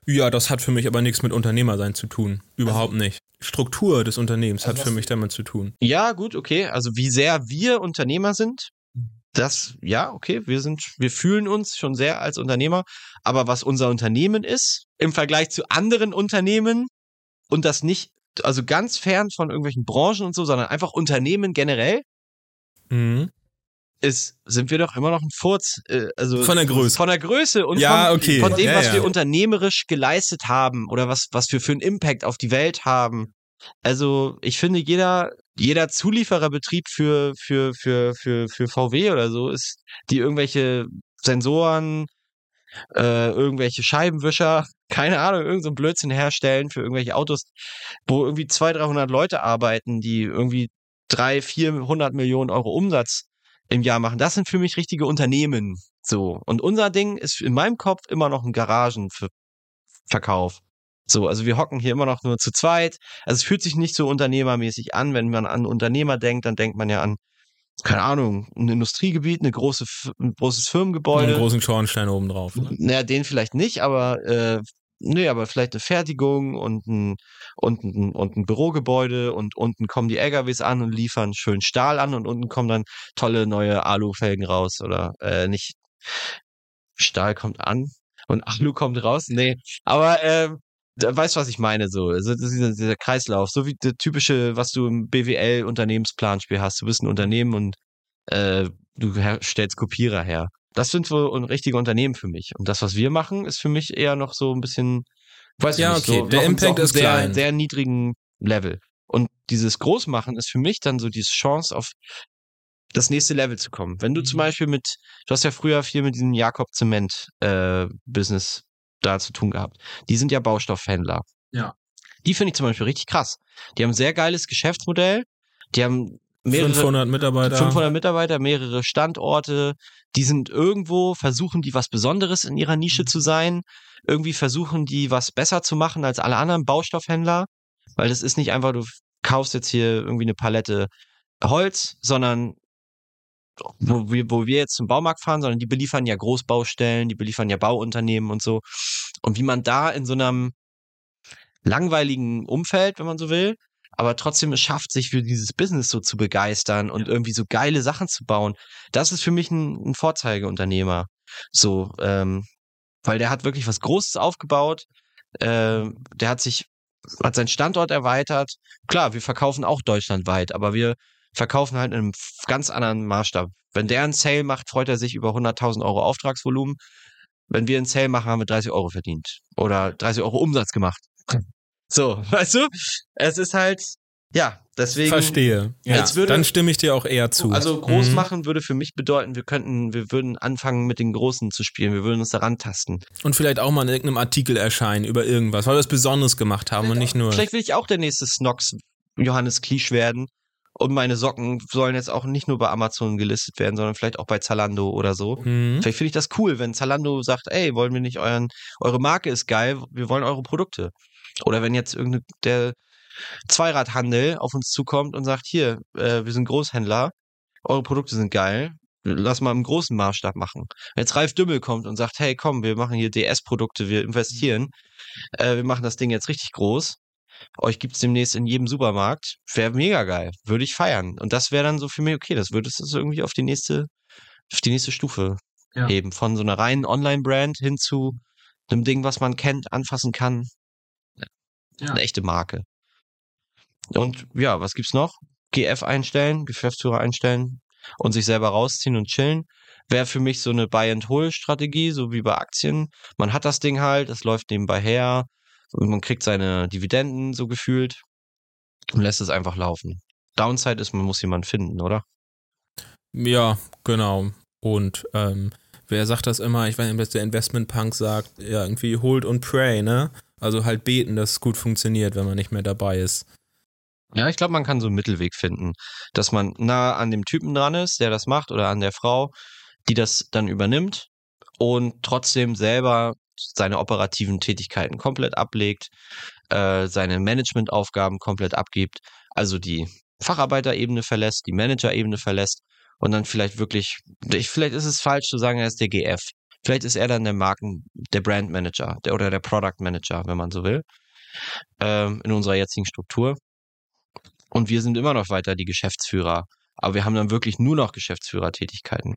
Ja, das hat für mich aber nichts mit Unternehmersein zu tun. Überhaupt also, nicht. Struktur des Unternehmens also hat für mich damit zu tun. Ja, gut, okay. Also wie sehr wir Unternehmer sind, das, ja, okay, wir sind, wir fühlen uns schon sehr als Unternehmer. Aber was unser Unternehmen ist, im Vergleich zu anderen Unternehmen und das nicht, also ganz fern von irgendwelchen Branchen und so, sondern einfach Unternehmen generell, mhm ist, sind wir doch immer noch ein Furz. Äh, also von der Größe. Von der Größe und ja, von, okay. von dem, ja, was ja. wir unternehmerisch geleistet haben oder was, was wir für einen Impact auf die Welt haben. Also ich finde, jeder, jeder Zuliefererbetrieb für, für, für, für, für VW oder so ist, die irgendwelche Sensoren, äh, irgendwelche Scheibenwischer, keine Ahnung, irgendein so Blödsinn herstellen für irgendwelche Autos, wo irgendwie 200, 300 Leute arbeiten, die irgendwie drei, 400 Millionen Euro Umsatz im Jahr machen. Das sind für mich richtige Unternehmen. So. Und unser Ding ist in meinem Kopf immer noch ein Garagenverkauf. So, also wir hocken hier immer noch nur zu zweit. Also es fühlt sich nicht so unternehmermäßig an. Wenn man an Unternehmer denkt, dann denkt man ja an, keine Ahnung, ein Industriegebiet, eine große, ein großes Firmengebäude. einen großen Schornstein oben drauf. Ne? Naja, den vielleicht nicht, aber äh, nee, aber vielleicht eine Fertigung und ein, und ein, und ein Bürogebäude und unten kommen die LKWs an und liefern schön Stahl an und unten kommen dann tolle neue Alufelgen raus oder äh, nicht Stahl kommt an und Alu kommt raus. Nee, aber äh, weißt was ich meine so. Also dieser, dieser Kreislauf, so wie der typische, was du im BWL Unternehmensplanspiel hast. Du bist ein Unternehmen und äh, du stellst Kopierer her. Das sind so richtige Unternehmen für mich. Und das, was wir machen, ist für mich eher noch so ein bisschen, weiß ja, nicht, okay. so, der Impact ist sehr, klein. sehr niedrigen Level. Und dieses Großmachen ist für mich dann so diese Chance auf das nächste Level zu kommen. Wenn du mhm. zum Beispiel mit, du hast ja früher viel mit diesem Jakob Zement äh, Business da zu tun gehabt. Die sind ja Baustofffändler. Ja. Die finde ich zum Beispiel richtig krass. Die haben ein sehr geiles Geschäftsmodell. Die haben mehrere, 500 Mitarbeiter. 500 Mitarbeiter, mehrere Standorte. Die sind irgendwo, versuchen die was Besonderes in ihrer Nische zu sein. Irgendwie versuchen die was besser zu machen als alle anderen Baustoffhändler. Weil das ist nicht einfach, du kaufst jetzt hier irgendwie eine Palette Holz, sondern wo wir, wo wir jetzt zum Baumarkt fahren, sondern die beliefern ja Großbaustellen, die beliefern ja Bauunternehmen und so. Und wie man da in so einem langweiligen Umfeld, wenn man so will, aber trotzdem es schafft, sich für dieses Business so zu begeistern und ja. irgendwie so geile Sachen zu bauen. Das ist für mich ein, ein Vorzeigeunternehmer. So, ähm, weil der hat wirklich was Großes aufgebaut. Äh, der hat sich, hat seinen Standort erweitert. Klar, wir verkaufen auch deutschlandweit, aber wir verkaufen halt in einem ganz anderen Maßstab. Wenn der einen Sale macht, freut er sich über 100.000 Euro Auftragsvolumen. Wenn wir einen Sale machen, haben wir 30 Euro verdient oder 30 Euro Umsatz gemacht. So, weißt du? Es ist halt, Ja, deswegen. Verstehe. Ja, Jetzt würde- dann stimme ich dir auch eher zu. Also groß Mhm. machen würde für mich bedeuten, wir könnten, wir würden anfangen mit den Großen zu spielen, wir würden uns daran tasten. Und vielleicht auch mal in irgendeinem Artikel erscheinen über irgendwas, weil wir was Besonderes gemacht haben und nicht nur. Vielleicht will ich auch der nächste Snox Johannes Kliesch werden. Und meine Socken sollen jetzt auch nicht nur bei Amazon gelistet werden, sondern vielleicht auch bei Zalando oder so. Mhm. Vielleicht finde ich das cool, wenn Zalando sagt, ey, wollen wir nicht euren, eure Marke ist geil, wir wollen eure Produkte. Oder wenn jetzt irgendein der Zweiradhandel auf uns zukommt und sagt, hier, äh, wir sind Großhändler, eure Produkte sind geil, lass mal im großen Maßstab machen. Wenn jetzt Ralf Dümmel kommt und sagt, hey, komm, wir machen hier DS-Produkte, wir investieren, äh, wir machen das Ding jetzt richtig groß. Euch gibt's demnächst in jedem Supermarkt. Wäre mega geil. Würde ich feiern. Und das wäre dann so für mich, okay, das würde es irgendwie auf die nächste, auf die nächste Stufe Ja. heben. Von so einer reinen Online-Brand hin zu einem Ding, was man kennt, anfassen kann. Ja. Eine echte Marke. Und ja, was gibt's noch? GF einstellen, Geschäftsführer einstellen und sich selber rausziehen und chillen. Wäre für mich so eine Buy-and-Hold-Strategie, so wie bei Aktien. Man hat das Ding halt, es läuft nebenbei her und man kriegt seine Dividenden so gefühlt und lässt es einfach laufen. Downside ist, man muss jemanden finden, oder? Ja, genau. Und ähm, wer sagt das immer? Ich weiß nicht, was der Investment-Punk sagt. Ja, irgendwie hold und pray, ne? Also halt beten, dass es gut funktioniert, wenn man nicht mehr dabei ist. Ja, ich glaube, man kann so einen Mittelweg finden, dass man nah an dem Typen dran ist, der das macht, oder an der Frau, die das dann übernimmt und trotzdem selber seine operativen Tätigkeiten komplett ablegt, äh, seine Managementaufgaben komplett abgibt, also die Facharbeiterebene verlässt, die Managerebene verlässt und dann vielleicht wirklich, ich, vielleicht ist es falsch zu sagen, er ist der GF. Vielleicht ist er dann der Marken, der Brand Manager der, oder der Product Manager, wenn man so will, ähm, in unserer jetzigen Struktur. Und wir sind immer noch weiter die Geschäftsführer. Aber wir haben dann wirklich nur noch Geschäftsführertätigkeiten.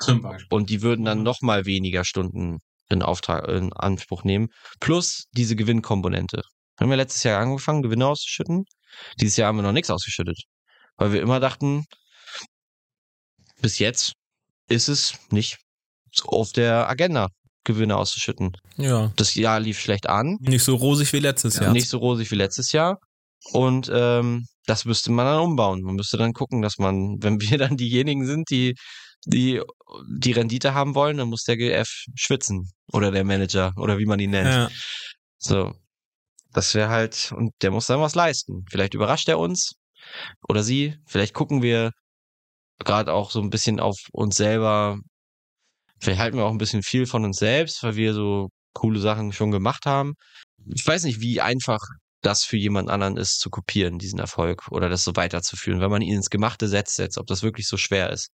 Zum Beispiel. Und die würden dann noch mal weniger Stunden in Auftrag, in Anspruch nehmen. Plus diese Gewinnkomponente. Haben wir letztes Jahr angefangen, Gewinne auszuschütten. Dieses Jahr haben wir noch nichts ausgeschüttet. Weil wir immer dachten, bis jetzt ist es nicht auf der Agenda, Gewinne auszuschütten. Ja. Das Jahr lief schlecht an. Nicht so rosig wie letztes Ja, Jahr. nicht so rosig wie letztes Jahr. Und ähm, das müsste man dann umbauen. Man müsste dann gucken, dass man, wenn wir dann diejenigen sind, die die die Rendite haben wollen, dann muss der GF schwitzen oder der Manager oder wie man ihn nennt. Ja. So, das wäre halt und der muss dann was leisten. Vielleicht überrascht er uns oder sie. Vielleicht gucken wir gerade auch so ein bisschen auf uns selber. Vielleicht halten wir auch ein bisschen viel von uns selbst, weil wir so coole Sachen schon gemacht haben. Ich weiß nicht, wie einfach das für jemand anderen ist, zu kopieren, diesen Erfolg oder das so weiterzuführen, wenn man ihn ins Gemachte setzt, setzt, ob das wirklich so schwer ist.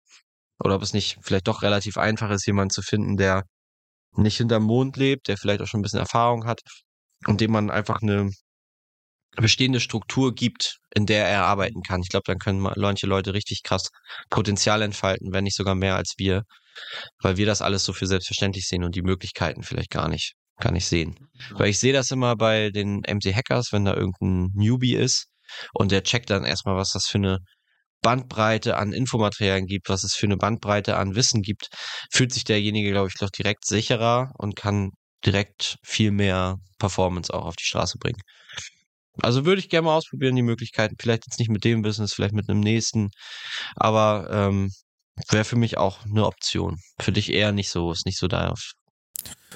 Oder ob es nicht vielleicht doch relativ einfach ist, jemanden zu finden, der nicht hinterm Mond lebt, der vielleicht auch schon ein bisschen Erfahrung hat und dem man einfach eine bestehende Struktur gibt, in der er arbeiten kann. Ich glaube, dann können ma- manche Leute richtig krass Potenzial entfalten, wenn nicht sogar mehr als wir, weil wir das alles so für selbstverständlich sehen und die Möglichkeiten vielleicht gar nicht, gar nicht sehen. Weil ich sehe das immer bei den MC-Hackers, wenn da irgendein Newbie ist und der checkt dann erstmal, was das für eine Bandbreite an Infomaterialien gibt, was es für eine Bandbreite an Wissen gibt, fühlt sich derjenige, glaube ich, doch direkt sicherer und kann direkt viel mehr Performance auch auf die Straße bringen. Also würde ich gerne mal ausprobieren, die Möglichkeiten. Vielleicht jetzt nicht mit dem Business, vielleicht mit einem nächsten. Aber ähm, wäre für mich auch eine Option. Für dich eher nicht so, ist nicht so da.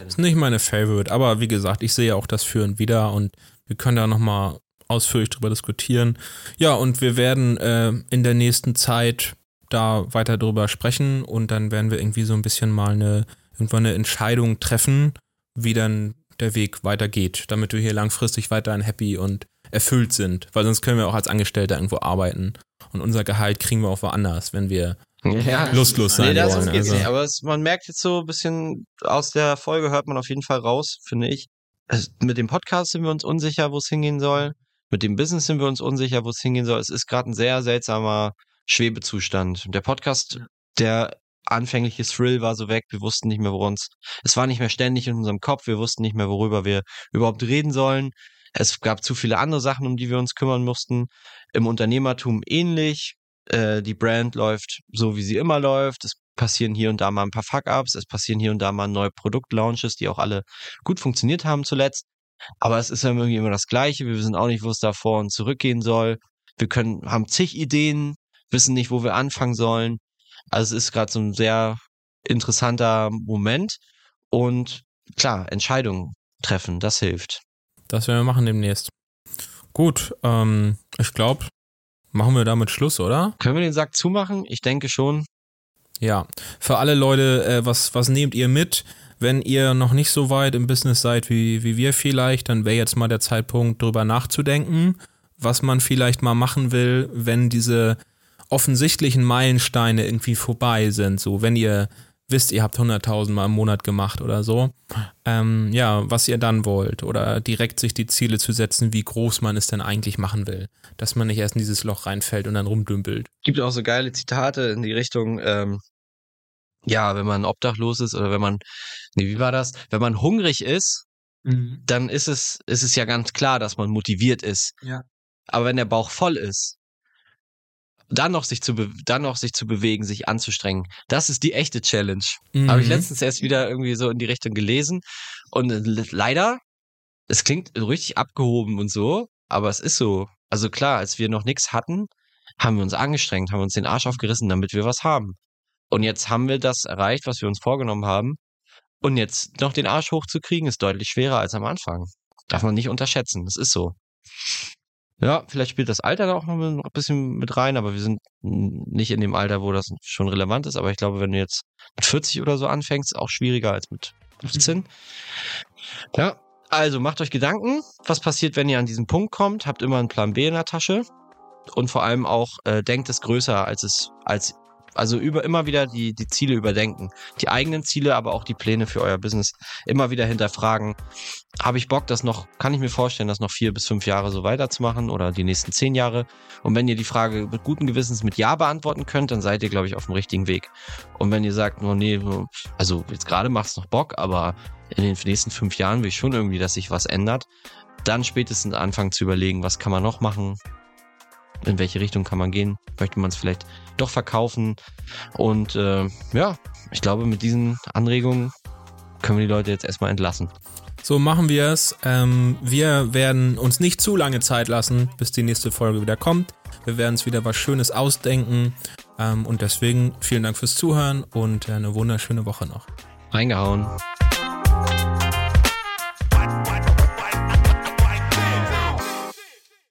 Ist nicht meine Favorite, aber wie gesagt, ich sehe auch das Führen wieder und wir können da nochmal ausführlich drüber diskutieren. Ja, und wir werden äh, in der nächsten Zeit da weiter drüber sprechen und dann werden wir irgendwie so ein bisschen mal eine, irgendwann eine Entscheidung treffen, wie dann der Weg weitergeht, damit wir hier langfristig weiterhin happy und erfüllt sind, weil sonst können wir auch als Angestellter irgendwo arbeiten und unser Gehalt kriegen wir auch woanders, wenn wir Ja, lustlos sein nee, das wollen. ist, geht's also. nicht. Aber es, man merkt jetzt so ein bisschen aus der Folge, hört man auf jeden Fall raus, finde ich. Es, mit dem Podcast sind wir uns unsicher, wo es hingehen soll. Mit dem Business sind wir uns unsicher, wo es hingehen soll. Es ist gerade ein sehr seltsamer Schwebezustand. Der Podcast, der anfängliche Thrill war so weg. Wir wussten nicht mehr, worum uns. Es war nicht mehr ständig in unserem Kopf. Wir wussten nicht mehr, worüber wir überhaupt reden sollen. Es gab zu viele andere Sachen, um die wir uns kümmern mussten. Im Unternehmertum ähnlich. Äh, die Brand läuft so, wie sie immer läuft. Es passieren hier und da mal ein paar Fuck-Ups. Es passieren hier und da mal neue Produktlaunches, die auch alle gut funktioniert haben zuletzt. Aber es ist ja irgendwie immer das Gleiche. Wir wissen auch nicht, wo es da vor und zurückgehen soll. Wir können, haben zig Ideen, wissen nicht, wo wir anfangen sollen. Also es ist gerade so ein sehr interessanter Moment. Und klar, Entscheidungen treffen, das hilft. Das werden wir machen demnächst. Gut, ähm, ich glaube, machen wir damit Schluss, oder? Können wir den Sack zumachen? Ich denke schon. Ja, für alle Leute, äh, was, was nehmt ihr mit? Wenn ihr noch nicht so weit im Business seid wie, wie wir vielleicht, dann wäre jetzt mal der Zeitpunkt, drüber nachzudenken, was man vielleicht mal machen will, wenn diese offensichtlichen Meilensteine irgendwie vorbei sind. So, wenn ihr wisst, ihr habt 100.000 Mal im Monat gemacht oder so, ähm, ja, was ihr dann wollt oder direkt sich die Ziele zu setzen, wie groß man es denn eigentlich machen will, dass man nicht erst in dieses Loch reinfällt und dann rumdümpelt. Gibt auch so geile Zitate in die Richtung, ähm, ja, wenn man obdachlos ist oder wenn man, nee, wie war das? Wenn man hungrig ist, Mhm. dann ist es, ist es ja ganz klar, dass man motiviert ist. Ja. Aber wenn der Bauch voll ist, dann noch sich zu, dann noch sich zu bewegen, sich anzustrengen, das ist die echte Challenge. Habe ich Mhm. letztens erst wieder irgendwie so in die Richtung gelesen. Und le- leider, es klingt richtig abgehoben und so, aber es ist so. Also klar, als wir noch nichts hatten, haben wir uns angestrengt, haben uns den Arsch aufgerissen, damit wir was haben. Und jetzt haben wir das erreicht, was wir uns vorgenommen haben. Und jetzt noch den Arsch hochzukriegen, ist deutlich schwerer als am Anfang. Darf man nicht unterschätzen. Das ist so. Ja, vielleicht spielt das Alter da auch noch ein bisschen mit rein, aber wir sind nicht in dem Alter, wo das schon relevant ist. Aber ich glaube, wenn du jetzt mit 40 oder so anfängst, auch schwieriger als mit 15. Ja, also macht euch Gedanken, was passiert, wenn ihr an diesen Punkt kommt. Habt immer einen Plan B in der Tasche und vor allem auch äh, denkt es größer, als es als also über immer wieder die die Ziele überdenken, die eigenen Ziele, aber auch die Pläne für euer Business immer wieder hinterfragen. Habe ich Bock, das noch? Kann ich mir vorstellen, das noch vier bis fünf Jahre so weiterzumachen oder die nächsten zehn Jahre? Und wenn ihr die Frage mit guten Gewissens mit Ja beantworten könnt, dann seid ihr, glaube ich, auf dem richtigen Weg. Und wenn ihr sagt, oh nee, also jetzt gerade macht's noch Bock, aber in den nächsten fünf Jahren will ich schon irgendwie, dass sich was ändert, dann spätestens anfangen zu überlegen, was kann man noch machen, in welche Richtung kann man gehen, möchte man es vielleicht doch verkaufen. Und äh, ja, ich glaube, mit diesen Anregungen können wir die Leute jetzt erstmal entlassen. So machen wir es. Ähm, wir werden uns nicht zu lange Zeit lassen, bis die nächste Folge wieder kommt. Wir werden uns wieder was Schönes ausdenken. Ähm, und deswegen vielen Dank fürs Zuhören und äh, eine wunderschöne Woche noch. Reingehauen.